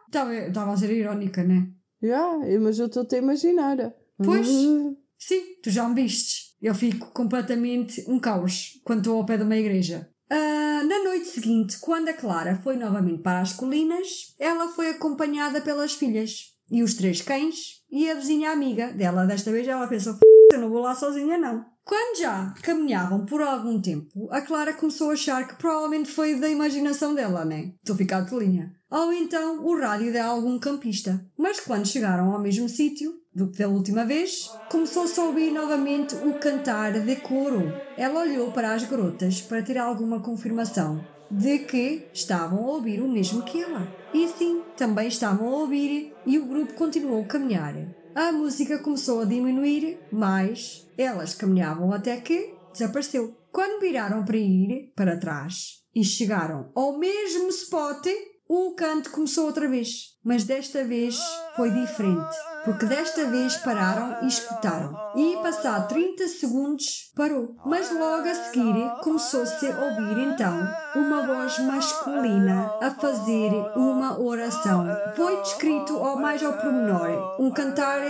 A: estava, estava a ser irónica, né?
B: Já, mas eu estou-te a imaginar.
A: Pois.
B: Ah,
A: Sim, tu já me vistes. Eu fico completamente um caos quando estou ao pé de uma igreja. Ah, na noite seguinte, quando a Clara foi novamente para as colinas, ela foi acompanhada pelas filhas e os três cães e a vizinha amiga dela. Desta vez ela pensou: "F***, eu não vou lá sozinha, não. Quando já caminhavam por algum tempo, a Clara começou a achar que provavelmente foi da imaginação dela, né? Estou a ficar de linha. Ou então o rádio de algum campista. Mas quando chegaram ao mesmo sítio, do que da última vez, começou-se a ouvir novamente o cantar de coro. Ela olhou para as garotas para ter alguma confirmação de que estavam a ouvir o mesmo que ela. E sim, também estavam a ouvir e o grupo continuou a caminhar. A música começou a diminuir, mas elas caminhavam até que desapareceu. Quando viraram para ir para trás e chegaram ao mesmo spot, o canto começou outra vez. Mas desta vez foi diferente, porque desta vez pararam e escutaram. E passado 30 segundos parou. Mas logo a seguir começou-se a ouvir então uma voz masculina a fazer uma oração. Foi descrito ao mais ao pormenor um cantar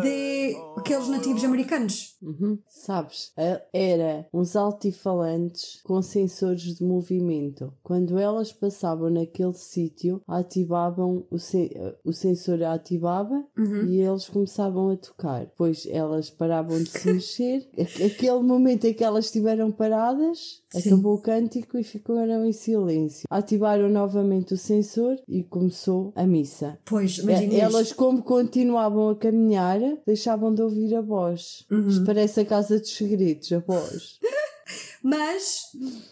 A: de aqueles nativos americanos.
B: Uhum. Sabes, era uns altifalantes com sensores de movimento. Quando elas passavam naquele sítio, ativavam o, se- o sensor ativava e eles começavam a tocar. Pois elas paravam de se mexer. Aquele momento em que elas estiveram paradas,
A: Sim.
B: acabou o cântico e ficaram em silêncio. Ativaram novamente o sensor e começou a missa.
A: Pois, imagina
B: Elas, como continuavam a caminhar, deixavam de ouvir a voz.
A: Uhum.
B: Parece a Casa dos Segredos, a voz.
A: Mas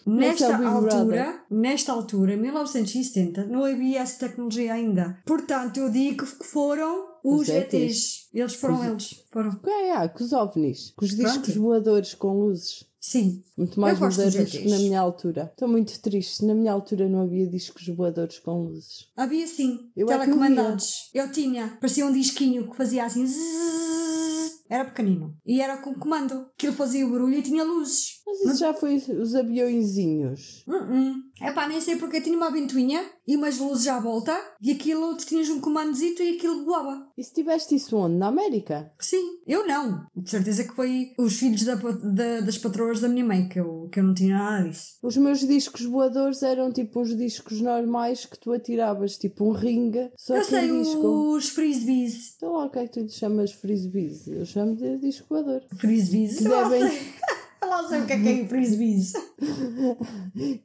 A: nesta
B: é Big
A: altura, nesta altura, 1970, não havia essa tecnologia ainda. Portanto, eu digo que foram os,
B: Os
A: ETs.
B: ETs.
A: Eles foram
B: Os-
A: eles. Foram.
B: É, ah, com os ovnis, com os discos
A: Pronto.
B: voadores com luzes.
A: Sim.
B: Muito mais modernos que na minha altura. Estou muito triste. Na minha altura não havia discos voadores com luzes.
A: Havia sim.
B: Eu é
A: telecomandados. Eu tinha. Parecia um disquinho que fazia assim. zzzz. Era pequenino. E era com comando. Aquilo fazia barulho e tinha luzes.
B: Mas isso já foi os aviõezinhos.
A: É pá, nem sei porque tinha uma ventoinha e umas luzes à volta e aquilo tinhas um comandozito e aquilo voava.
B: E se tiveste isso onde? Na América?
A: Sim, eu não. De certeza que foi os filhos da, da- das patroas da minha mãe que eu, que eu não tinha nada disso.
B: Os meus discos voadores eram tipo uns discos normais que tu atiravas, tipo um ringue, só
A: eu
B: que
A: sei
B: um disco.
A: os frisbees.
B: Sei lá o que é que tu lhe chamas frisbees. Eu chamo de disco voador.
A: Frisbees?
B: Que
A: Eu
B: devem-
A: sei. Eu lá sei o que é que é frisbees.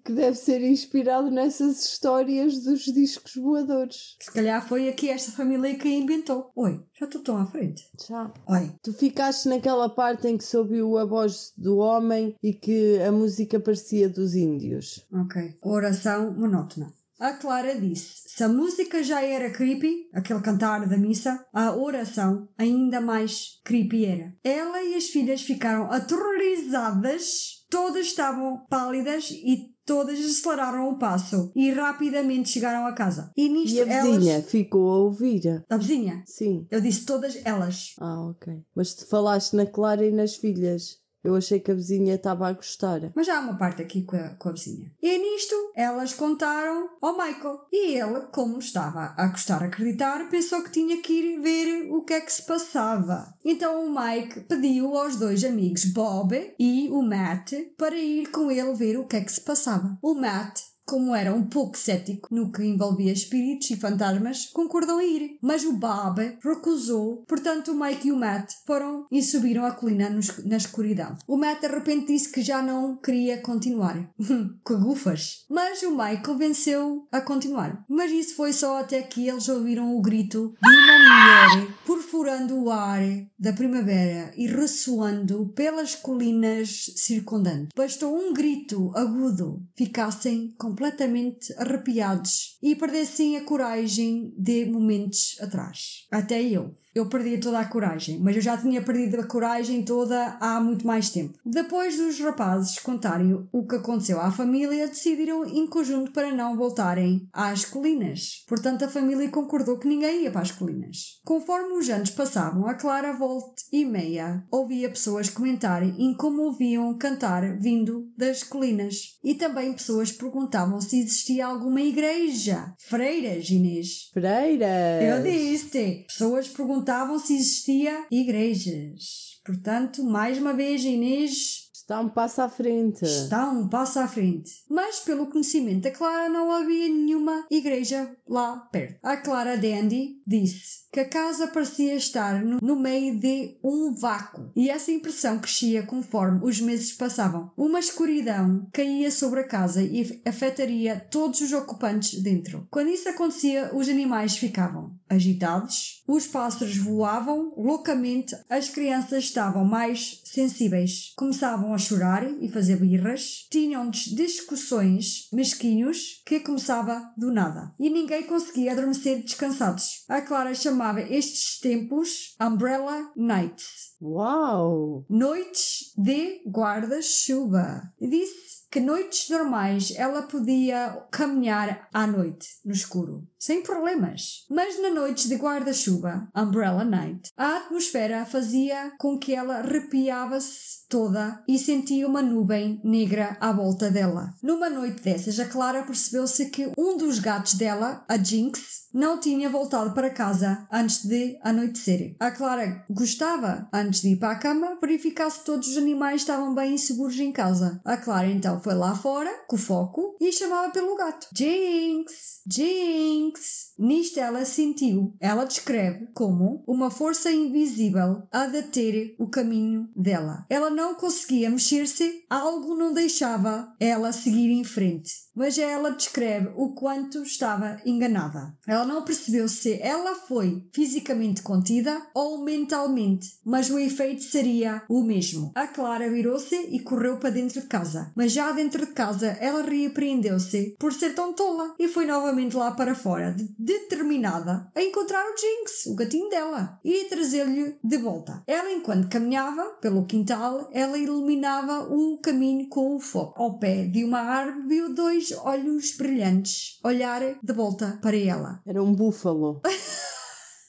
B: Que deve ser inspirado nessas histórias dos discos voadores.
A: Se calhar foi aqui esta família que a inventou. Oi, já estou tão à frente.
B: Já.
A: Oi.
B: Tu ficaste naquela parte em que ouviu a voz do homem e que a música parecia dos índios.
A: Ok. Oração monótona. A Clara disse: se a música já era creepy, aquele cantar da missa, a oração ainda mais creepy era. Ela e as filhas ficaram aterrorizadas, todas estavam pálidas e todas aceleraram o passo e rapidamente chegaram a casa. E nisto
B: E a vizinha
A: elas.
B: ficou a ouvir.
A: A vizinha.
B: Sim.
A: Eu disse todas elas.
B: Ah, ok. Mas tu falaste na Clara e nas filhas. Eu achei que a vizinha estava a gostar.
A: Mas há uma parte aqui com a, com a vizinha. E nisto, elas contaram ao Michael. E ele, como estava a gostar acreditar, pensou que tinha que ir ver o que é que se passava. Então o Mike pediu aos dois amigos, Bob e o Matt, para ir com ele ver o que é que se passava. O Matt como era um pouco cético no que envolvia espíritos e fantasmas, concordou em ir. Mas o Bob recusou, portanto o Mike e o Matt foram e subiram a colina na escuridão. O Matt de repente disse que já não queria continuar. Cagufas! Mas o Mike convenceu a continuar. Mas isso foi só até que eles ouviram o grito de uma mulher perfurando o ar da primavera e ressoando pelas colinas circundantes. Bastou um grito agudo, ficassem completamente completamente arrepiados e perdessem a coragem de momentos atrás. Até eu. Eu perdi toda a coragem, mas eu já tinha perdido a coragem toda há muito mais tempo. Depois dos rapazes contarem o que aconteceu à família, decidiram em conjunto para não voltarem às colinas. Portanto, a família concordou que ninguém ia para as colinas. Conforme os anos passavam, a Clara volta e meia ouvia pessoas comentarem em como ouviam cantar vindo das colinas. E também pessoas perguntavam se existia alguma igreja. Freiras, Inês.
B: Freiras!
A: Eu disse! Pessoas perguntavam se existia igrejas. Portanto, mais uma vez, Inês
B: Está um passo à frente.
A: Está um passo à frente. Mas, pelo conhecimento da Clara, não havia nenhuma igreja lá perto. A Clara Dandy disse que a casa parecia estar no, no meio de um vácuo e essa impressão crescia conforme os meses passavam. Uma escuridão caía sobre a casa e afetaria todos os ocupantes dentro. Quando isso acontecia, os animais ficavam agitados, os pássaros voavam loucamente, as crianças estavam mais sensíveis. Começavam a chorar e fazer birras, tinham discussões mesquinhos que começava do nada e ninguém conseguia adormecer descansados. A Clara chamava estes tempos Umbrella Nights.
B: Uau!
A: Noites de guarda-chuva. Disse que noites normais ela podia caminhar à noite, no escuro, sem problemas. Mas na noite de guarda-chuva, Umbrella Night, a atmosfera fazia com que ela arrepiava-se toda e sentia uma nuvem negra à volta dela. Numa noite dessas, a Clara percebeu-se que um dos gatos dela, a Jinx, não tinha voltado para casa antes de anoitecer. A Clara gostava, antes de ir para a cama, verificar se todos os animais estavam bem e seguros em casa. A Clara então foi lá fora, com foco, e chamava pelo gato. Jinx! Jinx! Nisto ela sentiu, ela descreve como uma força invisível a deter o caminho dela. Ela não conseguia mexer-se, algo não deixava ela seguir em frente. Mas ela descreve o quanto estava enganada. Ela não percebeu se ela foi fisicamente contida ou mentalmente, mas o efeito seria o mesmo. A Clara virou-se e correu para dentro de casa. Mas já dentro de casa, ela repreendeu-se por ser tão tola e foi novamente lá para fora, determinada a encontrar o Jinx, o gatinho dela, e trazer-lhe de volta. Ela, enquanto caminhava pelo quintal, ela iluminava o caminho com o foco. Ao pé de uma árvore, viu dois olhos brilhantes olhar de volta para ela.
B: Era um búfalo.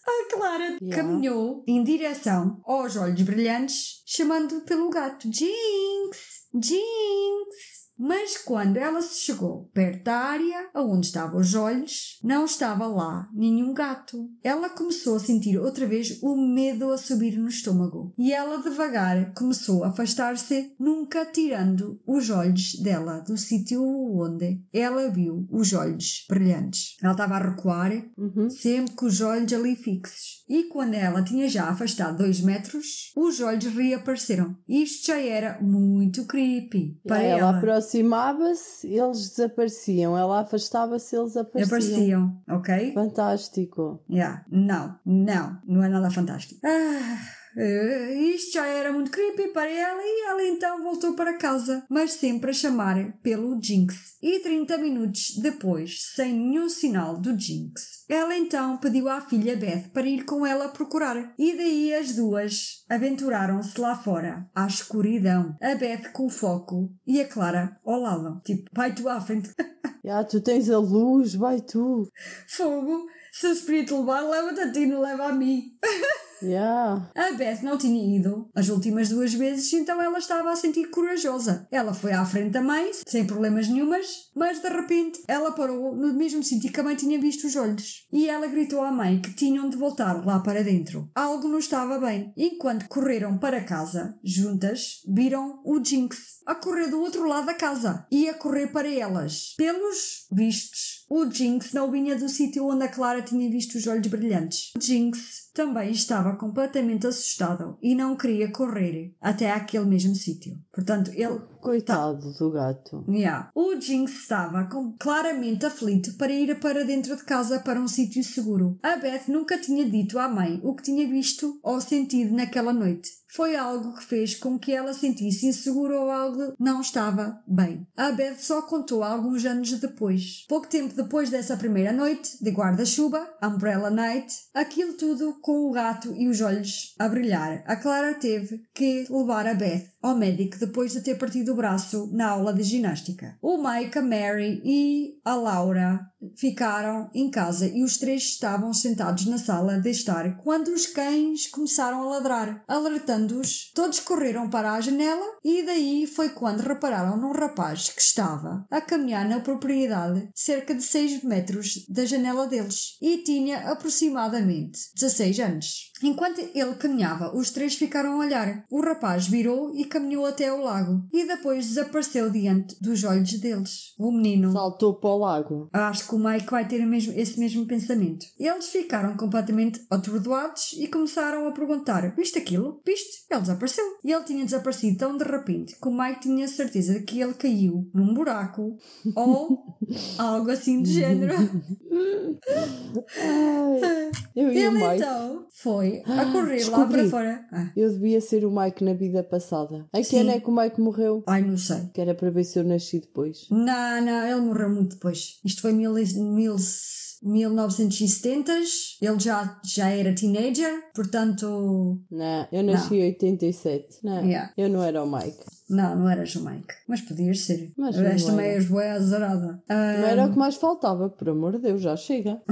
A: A Clara
B: Yeah.
A: caminhou em direção aos olhos brilhantes, chamando pelo gato Jinx, Jinx. Mas quando ela se chegou perto da área onde estavam os olhos, não estava lá nenhum gato. Ela começou a sentir outra vez o medo a subir no estômago e ela devagar começou a afastar-se, nunca tirando os olhos dela do sítio onde ela viu os olhos brilhantes. Ela estava a recuar,
B: Uhum.
A: sempre com os olhos ali fixos. E quando ela tinha já afastado dois metros, os olhos reapareceram. Isto já era muito creepy para
B: ela
A: ela.
B: aproximava-se, eles desapareciam. Ela afastava-se, eles apareciam.
A: Apareciam, ok?
B: Fantástico.
A: Yeah. Não, não, não é nada fantástico. Ah, eh, isto já era muito creepy para ela e ela então voltou para casa, mas sempre a chamar pelo Jinx. E 30 minutos depois, sem nenhum sinal do Jinx, ela então pediu à filha Beth para ir com ela procurar. E daí as duas aventuraram-se lá fora, à escuridão. A Beth com o foco e a Clara ao lado. Tipo, vai tu à frente.
B: Já, tu tens a luz, vai tu.
A: Fogo! Se o espírito levar, leva-te a ti, não leva a mim.
B: Já.
A: A Beth não tinha ido as últimas duas vezes, então ela estava a sentir corajosa. Ela foi à frente da mãe, sem problemas nenhumas, mas de repente ela parou no mesmo sítio que a mãe tinha visto os olhos. E ela gritou à mãe que tinham de voltar lá para dentro. Algo não estava bem. Enquanto correram para casa, juntas, viram o Jinx a correr do outro lado da casa e a correr para elas. Pelos vistos, o Jinx não vinha do sítio onde a Clara tinha visto os olhos brilhantes. O Jinx também estava completamente assustado e não queria correr até aquele mesmo sítio. Portanto, ele
B: Coitado do gato.
A: Yeah. O Jinx estava com- claramente aflito para ir para dentro de casa para um sítio seguro. A Beth nunca tinha dito à mãe o que tinha visto ou sentido naquela noite. Foi algo que fez com que ela sentisse insegura ou algo não estava bem. A Beth só contou alguns anos depois. Pouco tempo depois dessa primeira noite de guarda-chuva, Umbrella Night, aquilo tudo com o gato e os olhos a brilhar. A Clara teve que levar a Beth ao médico depois de ter partido o braço na aula de ginástica. O Mike, a Mary e a Laura ficaram em casa e os três estavam sentados na sala de estar quando os cães começaram a ladrar, alertando-os. Todos correram para a janela e daí foi quando repararam num rapaz que estava a caminhar na propriedade cerca de 6 metros da janela deles e tinha aproximadamente 16 anos. Enquanto ele caminhava, os três ficaram a olhar. O rapaz virou e caminhou até ao lago e depois desapareceu diante dos olhos deles. O menino
B: Saltou para o lago.
A: Acho que o Mike vai ter o mesmo- esse mesmo pensamento. Eles ficaram completamente atordoados e começaram a perguntar: Viste aquilo? Viste? Ele desapareceu. E ele tinha desaparecido tão de repente que o Mike tinha certeza de que ele caiu num buraco ou algo assim do género.
B: Ai, eu e o
A: Ele
B: Mike.
A: então foi a correr lá
B: descobri.
A: para fora. Ah,
B: Eu devia ser o Mike na vida passada. Em que ano é que o Mike morreu?
A: ai, não sei.
B: Que era para ver se eu nasci depois.
A: Não, não, ele morreu muito depois. Isto foi mil, mil, 1970, ele já, já era teenager, portanto,
B: Não, eu nasci em 87. Não,
A: Yeah.
B: eu não era o Mike.
A: Não, não eras o Mike. Mas podias ser. Mas
B: não
A: também
B: era.
A: és boa azarada. Ah,
B: Não era o que mais faltava, por amor de Deus, já chega.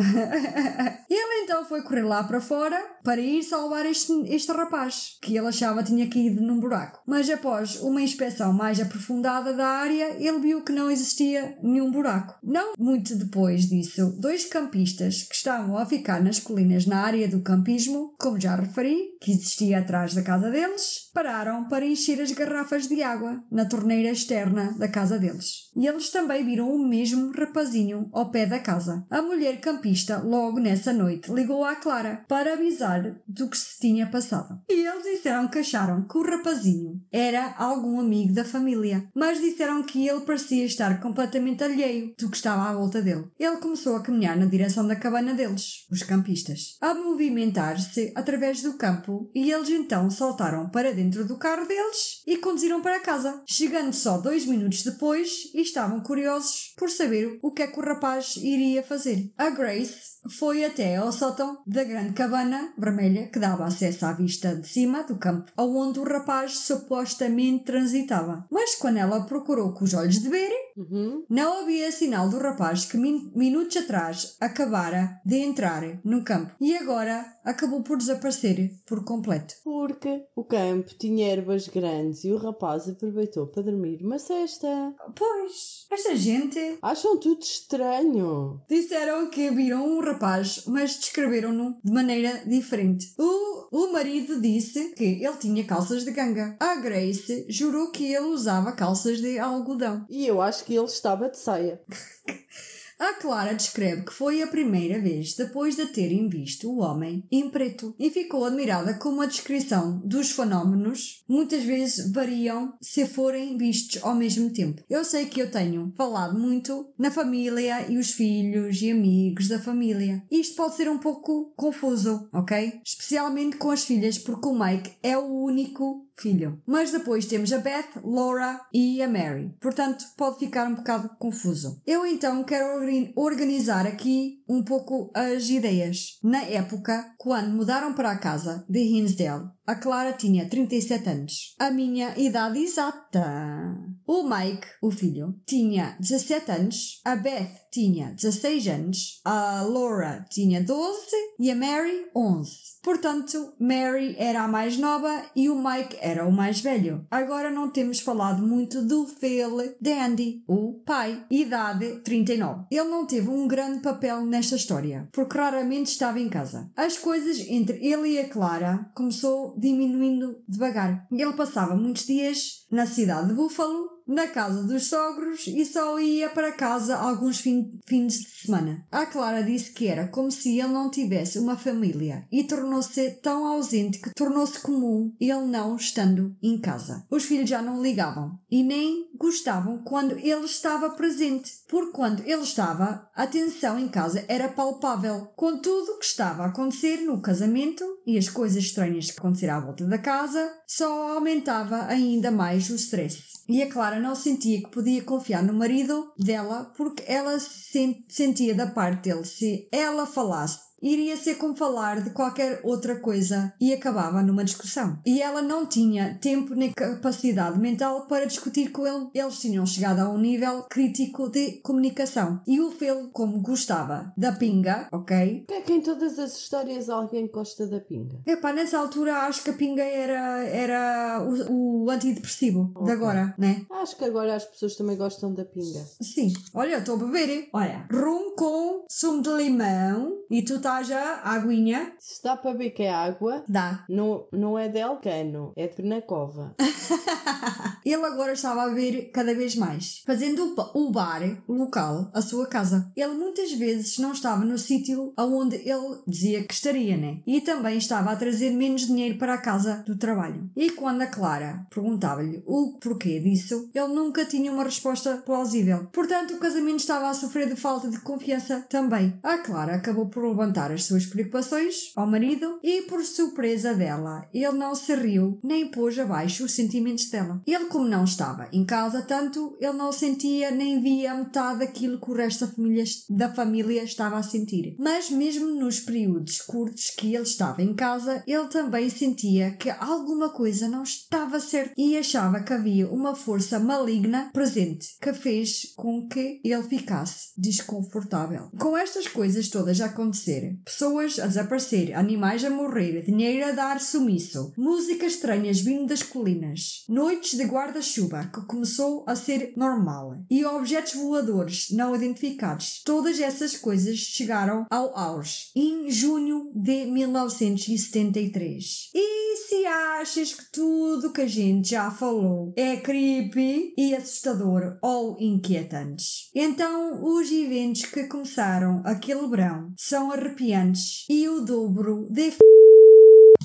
A: ele então foi correr lá para fora para ir salvar este, este rapaz, que ele achava tinha caído num buraco. Mas após uma inspeção mais aprofundada da área, ele viu que não existia nenhum buraco. Não muito depois disso, dois campistas que estavam a ficar nas colinas na área do campismo, como já referi, que existia atrás da casa deles, pararam para encher as garrafas de água na torneira externa da casa deles. E eles também viram o mesmo rapazinho ao pé da casa. A mulher campista, logo nessa noite, ligou à Clara para avisar do que se tinha passado. E eles disseram que acharam que o rapazinho era algum amigo da família, mas disseram que ele parecia estar completamente alheio do que estava à volta dele. Ele começou a caminhar na direção da cabana deles, os campistas, a movimentar-se através do campo e eles então saltaram para dentro do carro deles e conduziram para casa, chegando só dois minutos depois e estavam curiosos por saber o que é que o rapaz iria fazer. A Grace foi até ao sótão da grande cabana vermelha que dava acesso à vista de cima do campo, aonde o rapaz supostamente transitava. Mas quando ela procurou com os olhos de ver,
B: Uhum.
A: não havia sinal do rapaz que min- minutos atrás acabara de entrar no campo e agora acabou por desaparecer por completo.
B: Porque o campo tinha ervas grandes e o rapaz aproveitou para dormir uma cesta.
A: Pois, esta gente
B: Acham tudo estranho.
A: disseram que viram um rapaz, mas descreveram-no de maneira diferente. O, o marido disse que ele tinha calças de ganga. A Grace jurou que ele usava calças de algodão.
B: E eu acho que ele estava de saia.
A: A Clara descreve que foi a primeira vez depois de terem visto o homem em preto e ficou admirada com a descrição dos fenómenos muitas vezes variam se forem vistos ao mesmo tempo. Eu sei que eu tenho falado muito na família e os filhos e amigos da família. Isto pode ser um pouco confuso, ok? Especialmente com as filhas, porque o Mike é o único filho. Mas depois temos a Beth, Laura e a Mary. Portanto, pode ficar um bocado confuso. Eu então quero organ- organizar aqui um pouco as ideias. Na época, quando mudaram para a casa de Hinsdale, a Clara tinha 37 anos. A minha idade exata. O Mike, o filho, tinha 17 anos. A Beth tinha 16 anos. A Laura tinha 12 e a Mary 11. Portanto, Mary era a mais nova e o Mike era o mais velho. Agora não temos falado muito do Phil Dandy, o pai, idade 39. Ele não teve um grande papel nesta história, porque raramente estava em casa. As coisas entre ele e a Clara começou diminuindo devagar. Ele passava muitos dias na cidade de Buffalo na casa dos sogros e só ia para casa alguns fins de semana. A Clara disse que era como se ele não tivesse uma família e tornou-se tão ausente que tornou-se comum ele não estando em casa. Os filhos já não ligavam e nem gostavam quando ele estava presente, porque quando ele estava, a tensão em casa era palpável. Com tudo o que estava a acontecer no casamento e as coisas estranhas que aconteceram à volta da casa, só aumentava ainda mais o stress. E a Clara não sentia que podia confiar no marido dela porque ela sentia da parte dele se ela falasse iria ser como falar de qualquer outra coisa e acabava numa discussão. E ela não tinha tempo nem capacidade mental para discutir com ele. Eles tinham chegado a um nível crítico de comunicação e o fê-lo como gostava da pinga, ok?
B: Que é que em todas as histórias alguém gosta da pinga?
A: Epá, nessa altura acho que a pinga era, era o, o antidepressivo okay. de agora, né?
B: Acho que agora as pessoas também gostam da pinga.
A: Sim. Olha, estou a beber, hein? Olha, rum com sumo de limão e tu estás a aguinha.
B: Se dá para ver que é água,
A: dá.
B: Não, não é de Alcano, é de Penacova.
A: Ele agora estava a ver cada vez mais, fazendo o bar local a sua casa. Ele muitas vezes não estava no sítio aonde ele dizia que estaria, né? E também estava a trazer menos dinheiro para a casa do trabalho. E quando a Clara perguntava-lhe o porquê disso, ele nunca tinha uma resposta plausível. Portanto, o casamento estava a sofrer de falta de confiança também. A Clara acabou por levantar as suas preocupações ao marido e, por surpresa dela, ele não se riu nem pôs abaixo os sentimentos dela. Ele como não estava em casa tanto, ele não sentia nem via metade daquilo que o resto da família, da família estava a sentir. Mas mesmo nos períodos curtos que ele estava em casa, ele também sentia que alguma coisa não estava certa e achava que havia uma força maligna presente que fez com que ele ficasse desconfortável. Com estas coisas todas a acontecer, pessoas a desaparecer, animais a morrer, dinheiro a dar sumiço, músicas estranhas vindo das colinas, noites de guarda guarda-chuva que começou a ser normal e objetos voadores não identificados. Todas essas coisas chegaram ao auge em junho de 1973. E se achas que tudo que a gente já falou é creepy e assustador ou inquietantes, então os eventos que começaram aquele verão são arrepiantes e o dobro de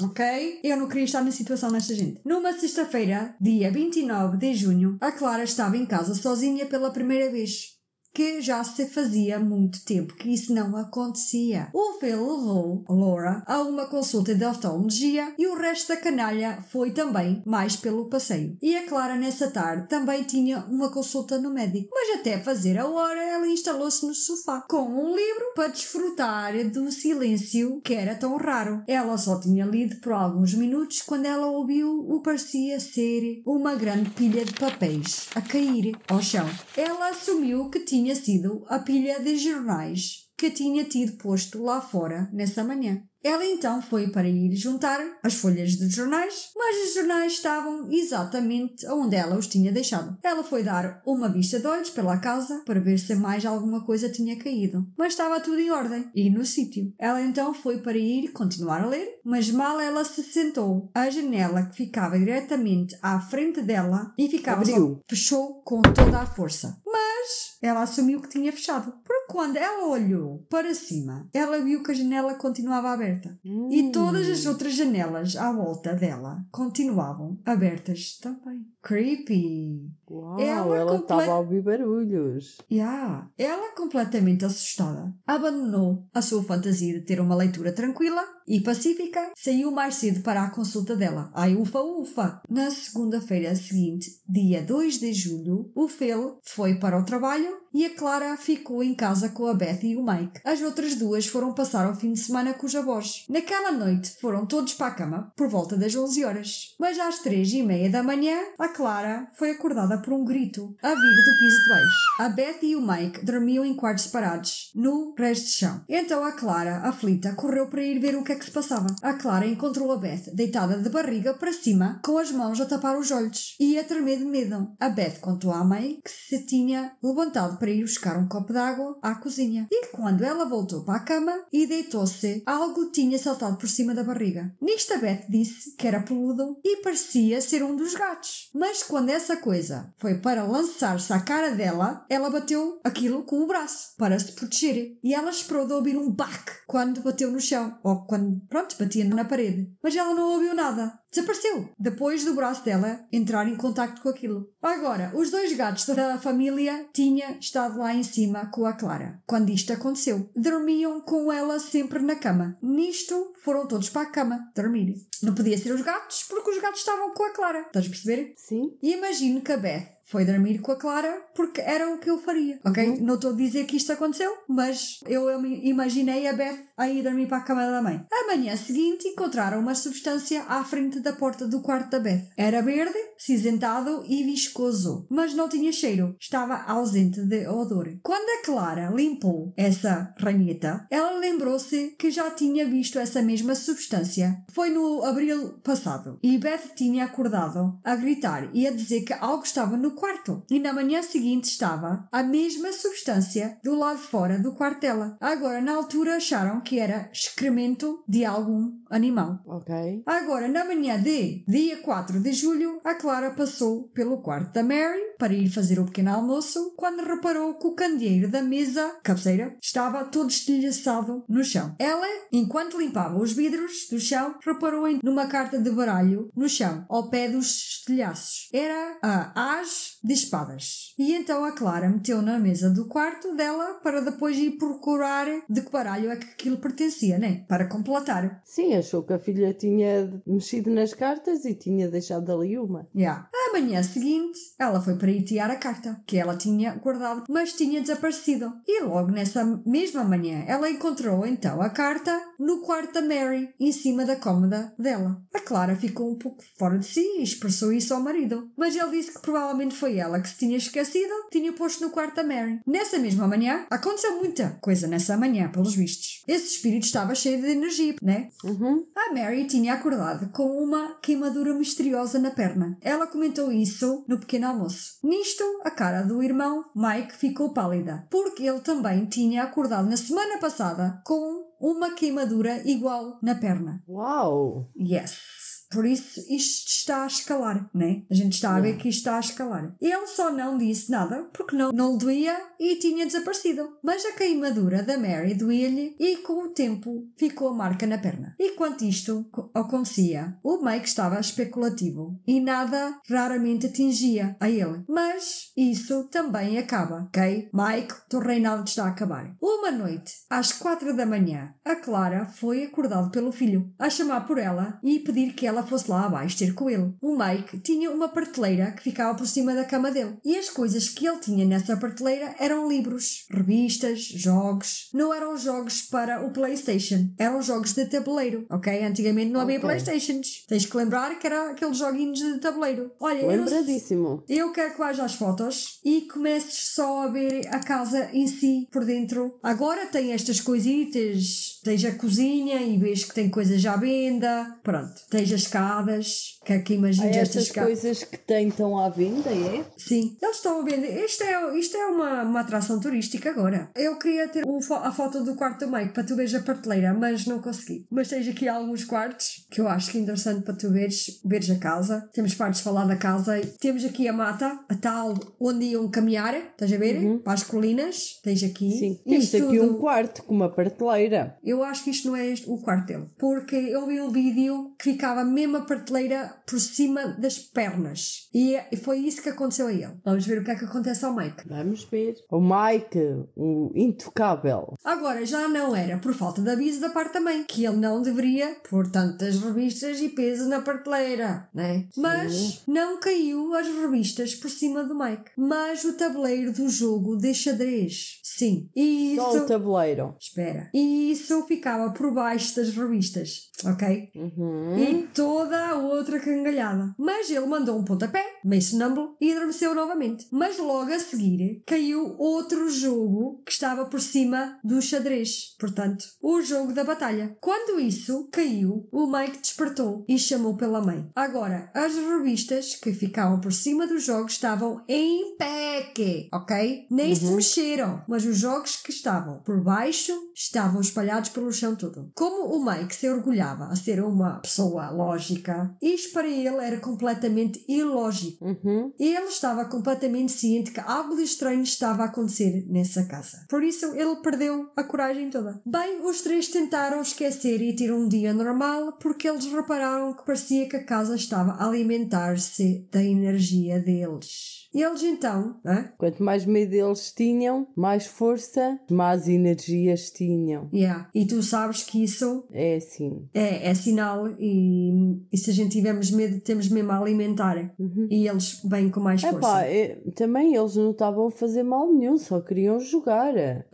A: ok? Eu não queria estar na situação desta gente. Numa sexta-feira, dia 29 de junho, a Clara estava em casa sozinha pela primeira vez que já se fazia muito tempo que isso não acontecia. O Phil levou Laura a uma consulta de oftalmologia e o resto da canalha foi também mais pelo passeio. E a Clara nessa tarde também tinha uma consulta no médico. Mas até fazer a hora ela instalou-se no sofá com um livro para desfrutar do silêncio que era tão raro. Ela só tinha lido por alguns minutos quando ela ouviu o parecia ser uma grande pilha de papéis a cair ao chão. Ela assumiu que tinha tinha sido a pilha de jornais que tinha tido posto lá fora nessa manhã. Ela então foi para ir juntar as folhas dos jornais, mas os jornais estavam exatamente onde ela os tinha deixado. Ela foi dar uma vista de olhos pela casa para ver se mais alguma coisa tinha caído, mas estava tudo em ordem e no sítio. Ela então foi para ir continuar a ler, mas mal ela se sentou, a janela que ficava diretamente à frente dela e ficava
B: Abriu.
A: fechou com toda a força. Mas ela assumiu que tinha fechado. Porque quando ela olhou para cima, ela viu que a janela continuava aberta. Hum. E todas as outras janelas à volta dela continuavam abertas também. Creepy!
B: Uau, ela, ela estava a ouvir barulhos.
A: Yeah. Ela, completamente assustada, abandonou a sua fantasia de ter uma leitura tranquila e pacífica, saiu mais cedo para a consulta dela. Ai, ufa, ufa! Na segunda-feira seguinte, dia 2 de julho, o Phil foi para o trabalho e a Clara ficou em casa com a Beth e o Mike. As outras duas foram passar o fim de semana com os avós. Naquela noite foram todos para a cama por volta das 11 horas. Mas às três e meia da manhã, a Clara foi acordada por um grito a vir do piso de baixo. A Beth e o Mike dormiam em quartos separados, no resto de chão. Então a Clara, aflita, correu para ir ver o que é que se passava. A Clara encontrou a Beth deitada de barriga para cima, com as mãos a tapar os olhos e a tremer de medo. A Beth contou à mãe que se tinha levantado para ir buscar um copo d'água à cozinha. E quando ela voltou para a cama e deitou-se, algo tinha saltado por cima da barriga. Nisto a Beth disse que era peludo e parecia ser um dos gatos. Mas quando essa coisa foi para lançar-se à cara dela, ela bateu aquilo com o braço para se proteger. E ela esperou de ouvir um baque quando bateu no chão, ou quando, pronto, batia na parede. Mas ela não ouviu nada. Desapareceu, depois do braço dela entrar em contacto com aquilo. Agora, os dois gatos da família tinham estado lá em cima com a Clara, quando isto aconteceu. Dormiam com ela sempre na cama. Nisto, foram todos para a cama dormir. Não podia ser os gatos, porque os gatos estavam com a Clara. Estás a perceber?
B: Sim.
A: E imagino que a Beth foi dormir com a Clara porque era o que eu faria, ok?
B: Uhum.
A: Não estou a dizer que isto aconteceu, mas eu, imaginei a Beth a ir dormir para a cama da mãe. A manhã seguinte encontraram uma substância à frente da porta do quarto da Beth. Era verde, cinzentado e viscoso, mas não tinha cheiro. Estava ausente de odor. Quando a Clara limpou essa ranheta, ela lembrou-se que já tinha visto essa mesma substância. Foi no abril passado e Beth tinha acordado a gritar e a dizer que algo estava no quarto. E na manhã seguinte estava a mesma substância do lado fora do quarto dela. Agora, na altura, acharam que era excremento de algum animal.
B: Ok.
A: Agora, na manhã de dia 4 de julho, a Clara passou pelo quarto da Mary para ir fazer o pequeno almoço quando reparou que o candeeiro da mesa, cabeceira, estava todo estilhaçado no chão. Ela, enquanto limpava os vidros do chão, reparou em numa carta de baralho no chão, ao pé dos estilhaços. Era a As de espadas. E então a Clara meteu na mesa do quarto dela para depois ir procurar de que baralho é que aquilo pertencia, né? Para completar.
B: Sim, achou que a filha tinha mexido nas cartas e tinha deixado ali uma.
A: Yeah. A manhã seguinte, ela foi para ir tirar a carta, que ela tinha guardado, mas tinha desaparecido. E logo nessa mesma manhã, ela encontrou então a carta no quarto da Mary, em cima da cômoda dela. A Clara ficou um pouco fora de si e expressou isso ao marido, mas ele disse que provavelmente foi ela que se tinha esquecido, tinha posto no quarto da Mary. Nessa mesma manhã, aconteceu muita coisa nessa manhã, pelos vistos. Esse espírito estava cheio de energia, né?
B: Uhum.
A: A Mary tinha acordado com uma queimadura misteriosa na perna. Ela comentou isso no pequeno almoço. Nisto, a cara do irmão, Mike, ficou pálida, porque ele também tinha acordado na semana passada com uma queimadura igual na perna.
B: Uau!
A: Yes. Por isso isto está a escalar, né? A gente está a ver que isto está a escalar. Ele só não disse nada porque não, não lhe doía e tinha desaparecido. Mas a queimadura da Mary doía-lhe e com o tempo ficou a marca na perna. E quanto isto co- acontecia, o Mike estava especulativo e nada raramente atingia a ele. Mas isso também acaba, ok? Mike, o teu reinado está a acabar. Uma noite, às quatro da manhã, a Clara foi acordada pelo filho a chamar por ela e pedir que ela fosse lá abaixo ter com ele. O Mike tinha uma prateleira que ficava por cima da cama dele e as coisas que ele tinha nessa prateleira eram livros, revistas, jogos. Não eram jogos para o PlayStation, eram jogos de tabuleiro, ok? Antigamente não havia. PlayStations. Tens que lembrar que era aqueles joguinhos de tabuleiro. Olha, eu
B: Lembradíssimo.
A: eu quero que vais às fotos e comeces só a ver a casa em si por dentro. Agora tem estas coisitas, tens a cozinha e vês que tem coisas à venda. Pronto, tens as escadas, que é que
B: Há
A: imagines estas
B: coisas que têm estão à venda, é?
A: Sim, eles estão a vender. Isto é, isto é uma, uma atração turística agora. Eu queria ter o fo- a foto do quarto do Mike para tu veres a prateleira, mas não consegui. Mas tens aqui alguns quartos que eu acho que é interessante para tu veres, veres a casa. Temos partes de falar da casa. Temos aqui a mata, a tal onde iam caminhar, estás a ver? Para as colinas. Tens aqui.
B: Uhum. Sim.
A: Isto
B: aqui um
A: tudo-
B: quarto com uma prateleira.
A: eu acho que isto não é este- o quarto dele. Porque eu vi um vídeo que ficava mesmo a prateleira por cima das pernas. E foi isso que aconteceu a ele. Vamos ver o que é que acontece ao Mike.
B: Vamos ver. O Mike, o intocável.
A: Agora já não era por falta de aviso da parte da mãe, que ele não deveria pôr tantas revistas e peso na prateleira, né? Mas não caiu as revistas por cima do Mike, mas o tabuleiro do jogo de xadrez. Sim. E
B: Só
A: isso.
B: o tabuleiro.
A: Espera. E isso ficava por baixo das revistas, ok?
B: Uhum.
A: E toda a outra cangalhada. Mas ele mandou um pontapé, meio sonâmbulo, e adormeceu novamente. Mas logo a seguir caiu outro jogo que estava por cima do xadrez. Portanto, o jogo da batalha. Quando isso caiu, o Mike despertou e chamou pela mãe. Agora, as revistas que ficavam por cima dos jogos estavam em pé, ok? Nem se mexeram. Mas os jogos que estavam por baixo estavam espalhados pelo chão todo. Como o Mike se orgulhava a ser uma pessoa lógica, lógica. Isto para ele era completamente ilógico.
B: Uhum.
A: Ele estava completamente ciente que algo de estranho estava a acontecer nessa casa. Por isso ele perdeu a coragem toda. Bem, os três tentaram esquecer e ter um dia normal porque eles repararam que parecia que a casa estava a alimentar-se da energia deles. E eles então, hã?
B: Quanto mais medo eles tinham, mais força, mais energias tinham.
A: Yeah. E tu sabes que isso
B: É assim.
A: é, é sinal e, e se a gente tivermos medo, temos mesmo a alimentar. E eles vêm com mais força.
B: Epá, é, também eles não estavam a fazer mal nenhum, só queriam jogar.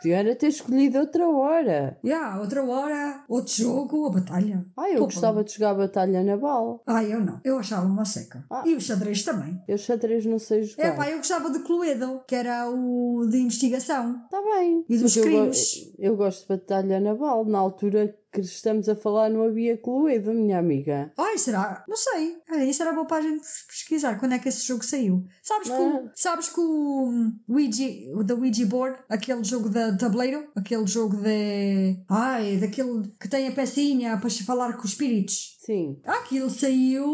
B: Podiam era ter escolhido outra hora.
A: Yeah, outra hora, outro jogo, a batalha.
B: Ah, eu gostava de jogar Batalha Naval.
A: Ah, eu não. Eu achava uma seca.
B: Ah.
A: E o xadrez também.
B: Eu xadrez não sei jogar.
A: É pá, eu gostava de Cluedo, que era o de investigação.
B: Está bem.
A: E dos
B: Mas eu,
A: crimes?
B: eu gosto de Batalha Naval. Na altura que estamos a falar não havia Cluedo, minha amiga.
A: Ai, será? Não sei. Olha, isso era boa para a gente pesquisar quando é que esse jogo saiu. Sabes que, o,
B: Ah.
A: sabes que o Ouija, o da Ouija Board, aquele jogo de tabuleiro, aquele jogo de. Ai, daquele que tem a pecinha para se falar com os espíritos.
B: Sim.
A: Aquilo saiu.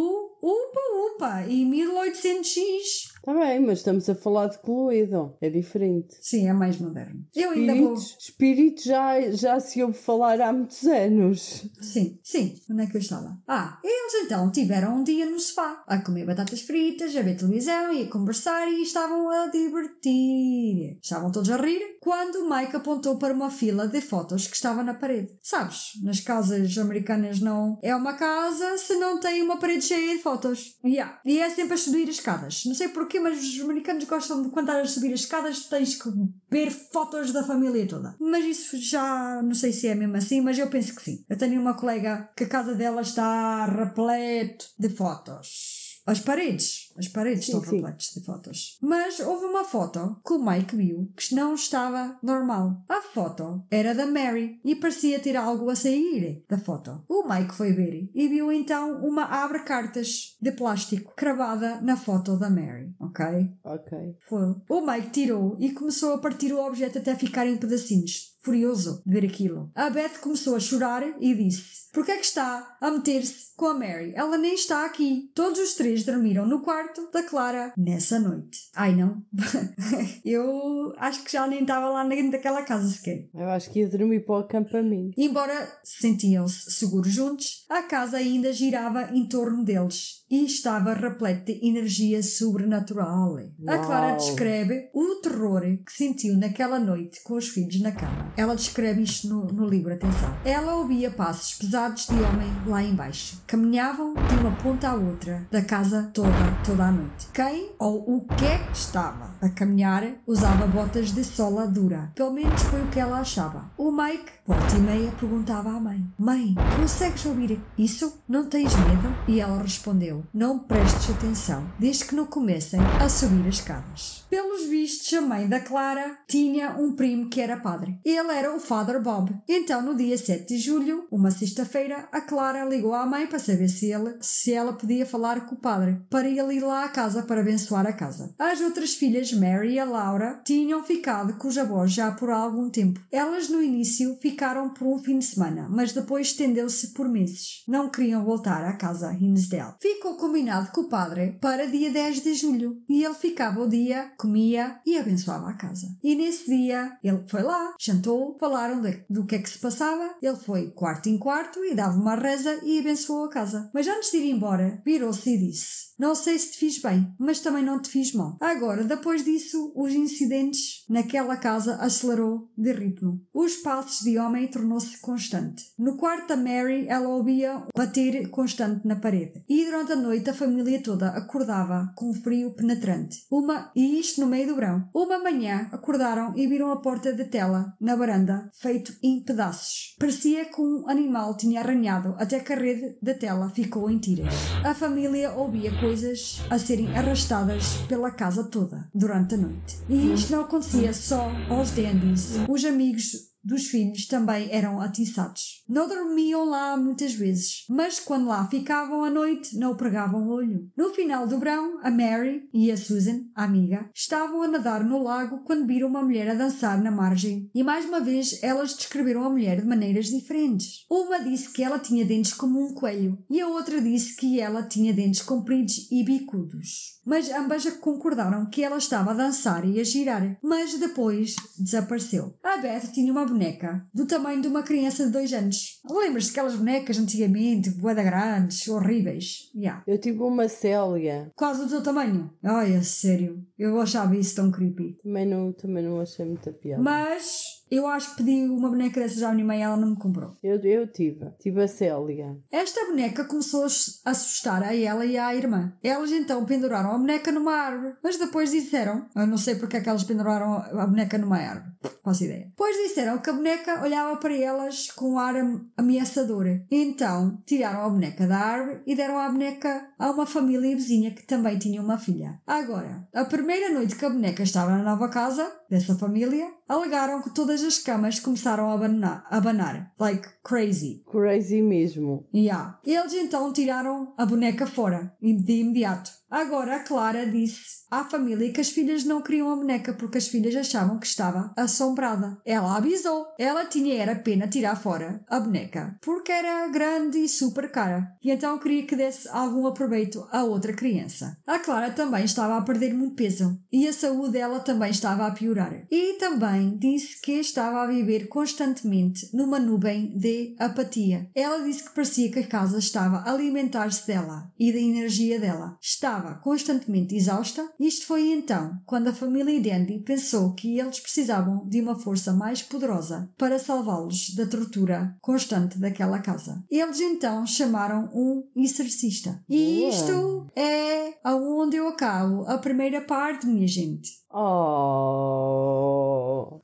A: Upa, upa, em 1800x.
B: Está bem, mas estamos a falar de Cluedo. É diferente.
A: Sim, é mais moderno. Eu ainda vou.
B: Espíritos, espíritos já, já se ouve falar há muitos anos.
A: Sim, sim. Onde é que eu estava? Ah, eles então tiveram um dia no sofá, a comer batatas fritas, a ver televisão e a conversar e estavam a divertir. Estavam todos a rir quando Mike apontou para uma fila de fotos que estava na parede. Sabes, nas casas americanas não é uma casa se não tem uma parede cheia de fotos. Yeah. E é sempre a subir as escadas. Não sei porquê, mas os americanos gostam de quando estás a subir as escadas tens que ver fotos da família toda. Mas isso já não sei se é mesmo assim, mas eu penso que sim. Eu tenho uma colega que a casa dela está repleto de fotos. As paredes, as paredes
B: Sim,
A: estão repletas de fotos. Mas houve uma foto que o Mike viu que não estava normal. A foto era da Mary e parecia ter algo a sair da foto. O Mike foi ver e viu então uma abre-cartas de plástico cravada na foto da Mary, ok?
B: Ok.
A: Foi. O Mike tirou e começou a partir o objeto até ficar em pedacinhos. Furioso de ver aquilo. A Beth começou a chorar e disse: Por que é que está a meter-se com a Mary? Ela nem está aqui. Todos os três dormiram no quarto da Clara nessa noite. Ai não. Eu acho que já nem estava lá dentro daquela casa sequer.
B: Eu acho que ia dormir para o acampamento.
A: Embora sentiam-se seguros juntos, a casa ainda girava em torno deles e estava repleta de energia sobrenatural. A Clara descreve o terror que sentiu naquela noite com os filhos na cama. Ela descreve isto no, no livro, atenção. Ela ouvia passos pesados de homem lá embaixo. Caminhavam de uma ponta à outra da casa toda, toda a noite. Quem ou o que é que estava a caminhar usava botas de sola dura. Pelo menos foi o que ela achava. O Mike, volta e meia, perguntava à mãe: Mãe, consegues ouvir isso? Não tens medo? E ela respondeu: Não prestes atenção, desde que não comecem a subir as escadas. Pelos vistos, a mãe da Clara tinha um primo que era padre. Ele era o Father Bob. Então, no dia 7 de julho, uma sexta-feira, a Clara ligou à mãe para saber se, ele, se ela podia falar com o padre, para ele ir lá à casa para abençoar a casa. As outras filhas, Mary e a Laura, tinham ficado com os avós já por algum tempo. Elas, no início, ficaram por um fim de semana, mas depois estendeu-se por meses. Não queriam voltar à casa Hinsdale. Ficou combinado com o padre para dia 10 de julho e ele ficava o dia, comia e abençoava a casa. E nesse dia ele foi lá, jantou, falaram de- do que é que se passava, ele foi quarto em quarto e dava uma reza e abençoou a casa. Mas antes de ir embora, virou-se e disse: Não sei se te fiz bem, mas também não te fiz mal. Agora, depois disso, os incidentes naquela casa acelerou de ritmo. Os passos de homem tornou-se constante. No quarto da Mary, ela ouvia bater constante na parede. E durante a noite a família toda acordava com frio penetrante. Uma, e isto no meio do verão. Uma manhã acordaram e viram a porta de tela na varanda, feito em pedaços. Parecia que um animal tinha arranhado até que a rede da tela ficou em tiras. A família ouvia coisas a serem arrastadas pela casa toda durante a noite. E isto não acontecia só aos dandies, os amigos dos filhos também eram atiçados. Não dormiam lá muitas vezes, mas quando lá ficavam à noite não pregavam o olho. No final do verão, a Mary e a Susan, a amiga, estavam a nadar no lago quando viram uma mulher a dançar na margem e mais uma vez elas descreveram a mulher de maneiras diferentes. Uma disse que ela tinha dentes como um coelho e a outra disse que ela tinha dentes compridos e bicudos. Mas ambas concordaram que ela estava a dançar e a girar, mas depois desapareceu. A Beth tinha uma boneca do tamanho de uma criança de dois anos. Lembras-te daquelas bonecas antigamente, boeda grandes, horríveis? Yeah.
B: Eu tive uma Célia.
A: Quase do teu tamanho. Ai, é sério. Eu achava isso tão creepy.
B: Também não, também não achei muita piada.
A: Mas eu acho que pedi uma boneca dessas à minha mãe e ela não me comprou.
B: Eu, eu tive. Tive a Célia.
A: Esta boneca começou a assustar a ela e à irmã. Elas então penduraram a boneca numa árvore. Mas depois disseram, eu não sei porque é que elas penduraram a boneca numa árvore. Faço ideia. Depois disseram que a boneca olhava para elas com um ar ameaçador. Então tiraram a boneca da árvore e deram a boneca a uma família vizinha que também tinha uma filha. Agora, a primeira noite que a boneca estava na nova casa dessa família, alegaram que todas as camas começaram a abanar, a abanar like crazy.
B: Crazy mesmo.
A: Yeah. Eles então tiraram a boneca fora, de imediato. Agora a Clara disse à família que as filhas não queriam a boneca porque as filhas achavam que estava assombrada. Ela avisou. Ela tinha era pena tirar fora a boneca porque era grande e super cara e então queria que desse algum aproveito a outra criança. A Clara também estava a perder muito peso e a saúde dela também estava a piorar. E também disse que estava a viver constantemente numa nuvem de apatia. Ela disse que parecia que a casa estava a alimentar-se dela e da energia dela. Estava estava constantemente exausta. Isto foi então quando a família Dandy pensou que eles precisavam de uma força mais poderosa para salvá-los da tortura constante daquela casa. Eles então chamaram um exorcista. E isto é aonde eu acabo a primeira parte, minha gente.
B: Oh,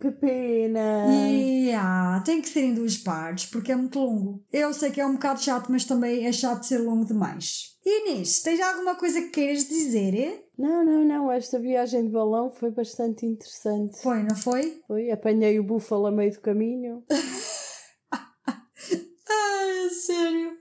B: que pena!
A: Yeah, tem que ser em duas partes porque é muito longo. Eu sei que é um bocado chato, mas também é chato ser longo demais. Inês, tens alguma coisa que queiras dizer?
B: Não, não, não. Esta viagem de balão foi bastante interessante.
A: Foi, não foi?
B: Foi. Apanhei o búfalo a meio do caminho.
A: Ai, sério.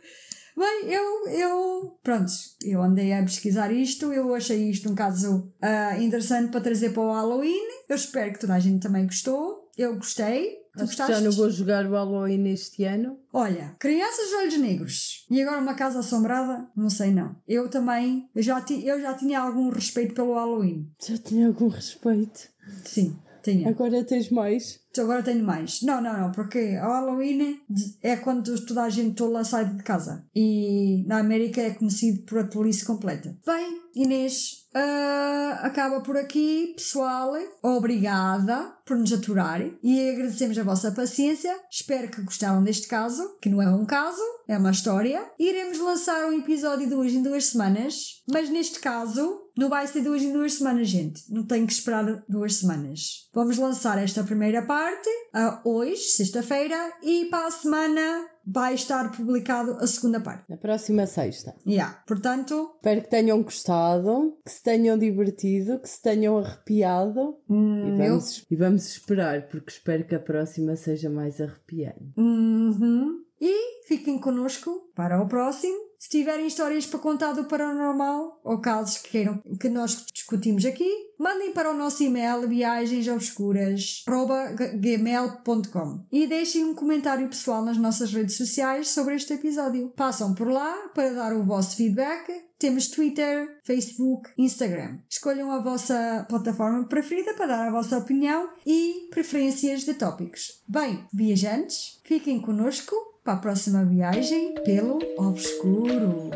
A: Bem, eu, eu, pronto, eu andei a pesquisar isto, eu achei isto um caso uh, interessante para trazer para o Halloween. Eu espero que toda a gente também gostou. Eu gostei.
B: Tu gostaste? Já não vou jogar o Halloween este ano.
A: Olha, crianças de olhos negros e agora uma casa assombrada? Não sei não. Eu também, eu já, ti, eu já tinha algum respeito pelo Halloween.
B: Já tinha algum respeito?
A: Sim, tinha.
B: Agora tens mais?
A: Agora tenho mais. Não, não, não, porque o Halloween é quando toda a gente tola sai de casa. E na América é conhecido por a tolice completa. Bem, Inês, uh, acaba por aqui, pessoal. Obrigada por nos aturar e agradecemos a vossa paciência. Espero que gostaram deste caso, que não é um caso, é uma história. Iremos lançar um episódio duas em duas semanas, mas neste caso não vai ser duas em duas semanas, gente. Não tenho que esperar duas semanas. Vamos lançar esta primeira parte uh, hoje, sexta-feira, e para a semana vai estar publicado a segunda parte.
B: Na próxima sexta.
A: Yeah. Portanto.
B: Espero que tenham gostado, que se tenham divertido, que se tenham arrepiado.
A: Hum,
B: e, vamos, eu... e vamos esperar, porque espero que a próxima seja mais arrepiante.
A: Uhum. E fiquem connosco para o próximo. Se tiverem histórias para contar do paranormal ou casos que queiram que nós discutimos aqui, mandem para o nosso e-mail viagensobscuras.gmail.com e deixem um comentário pessoal nas nossas redes sociais sobre este episódio. Passam por lá para dar o vosso feedback. Temos Twitter, Facebook, Instagram. Escolham a vossa plataforma preferida para dar a vossa opinião e preferências de tópicos. Bem, viajantes, fiquem conosco para a próxima viagem pelo obscuro.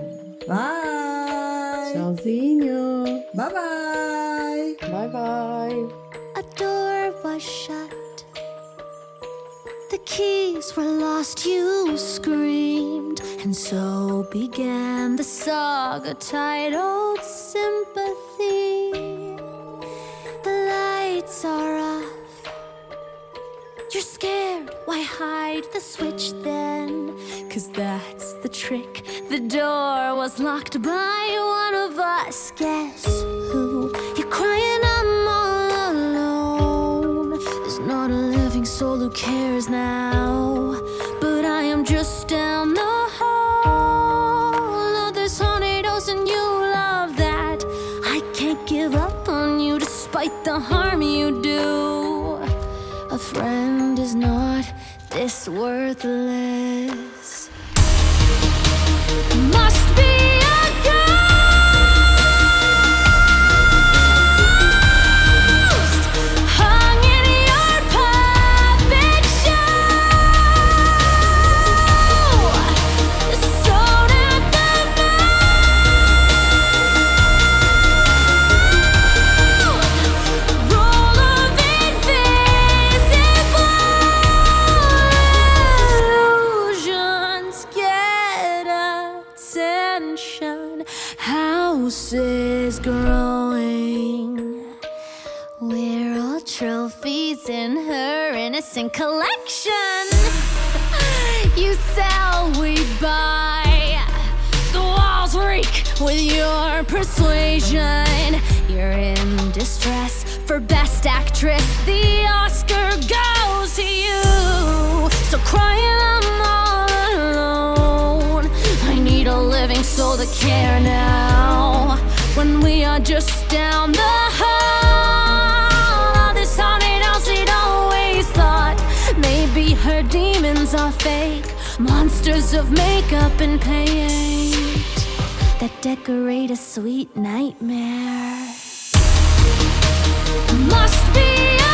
A: Bye!
B: Tchauzinho!
A: Bye bye!
B: Bye bye! A door was shut. The keys were lost, you screamed. And so began the saga titled Sympathy. The lights are off. you're scared, why hide the switch then? Cause that's the trick. The door was locked by one of us. Guess who? You're crying, I'm all alone. There's not a living
C: soul who cares now. But I am just down the hall. Oh, there's tornadoes and you love that. I can't give up on you despite the harm. worthless. fake monsters of makeup and paint that decorate a sweet nightmare. Must be.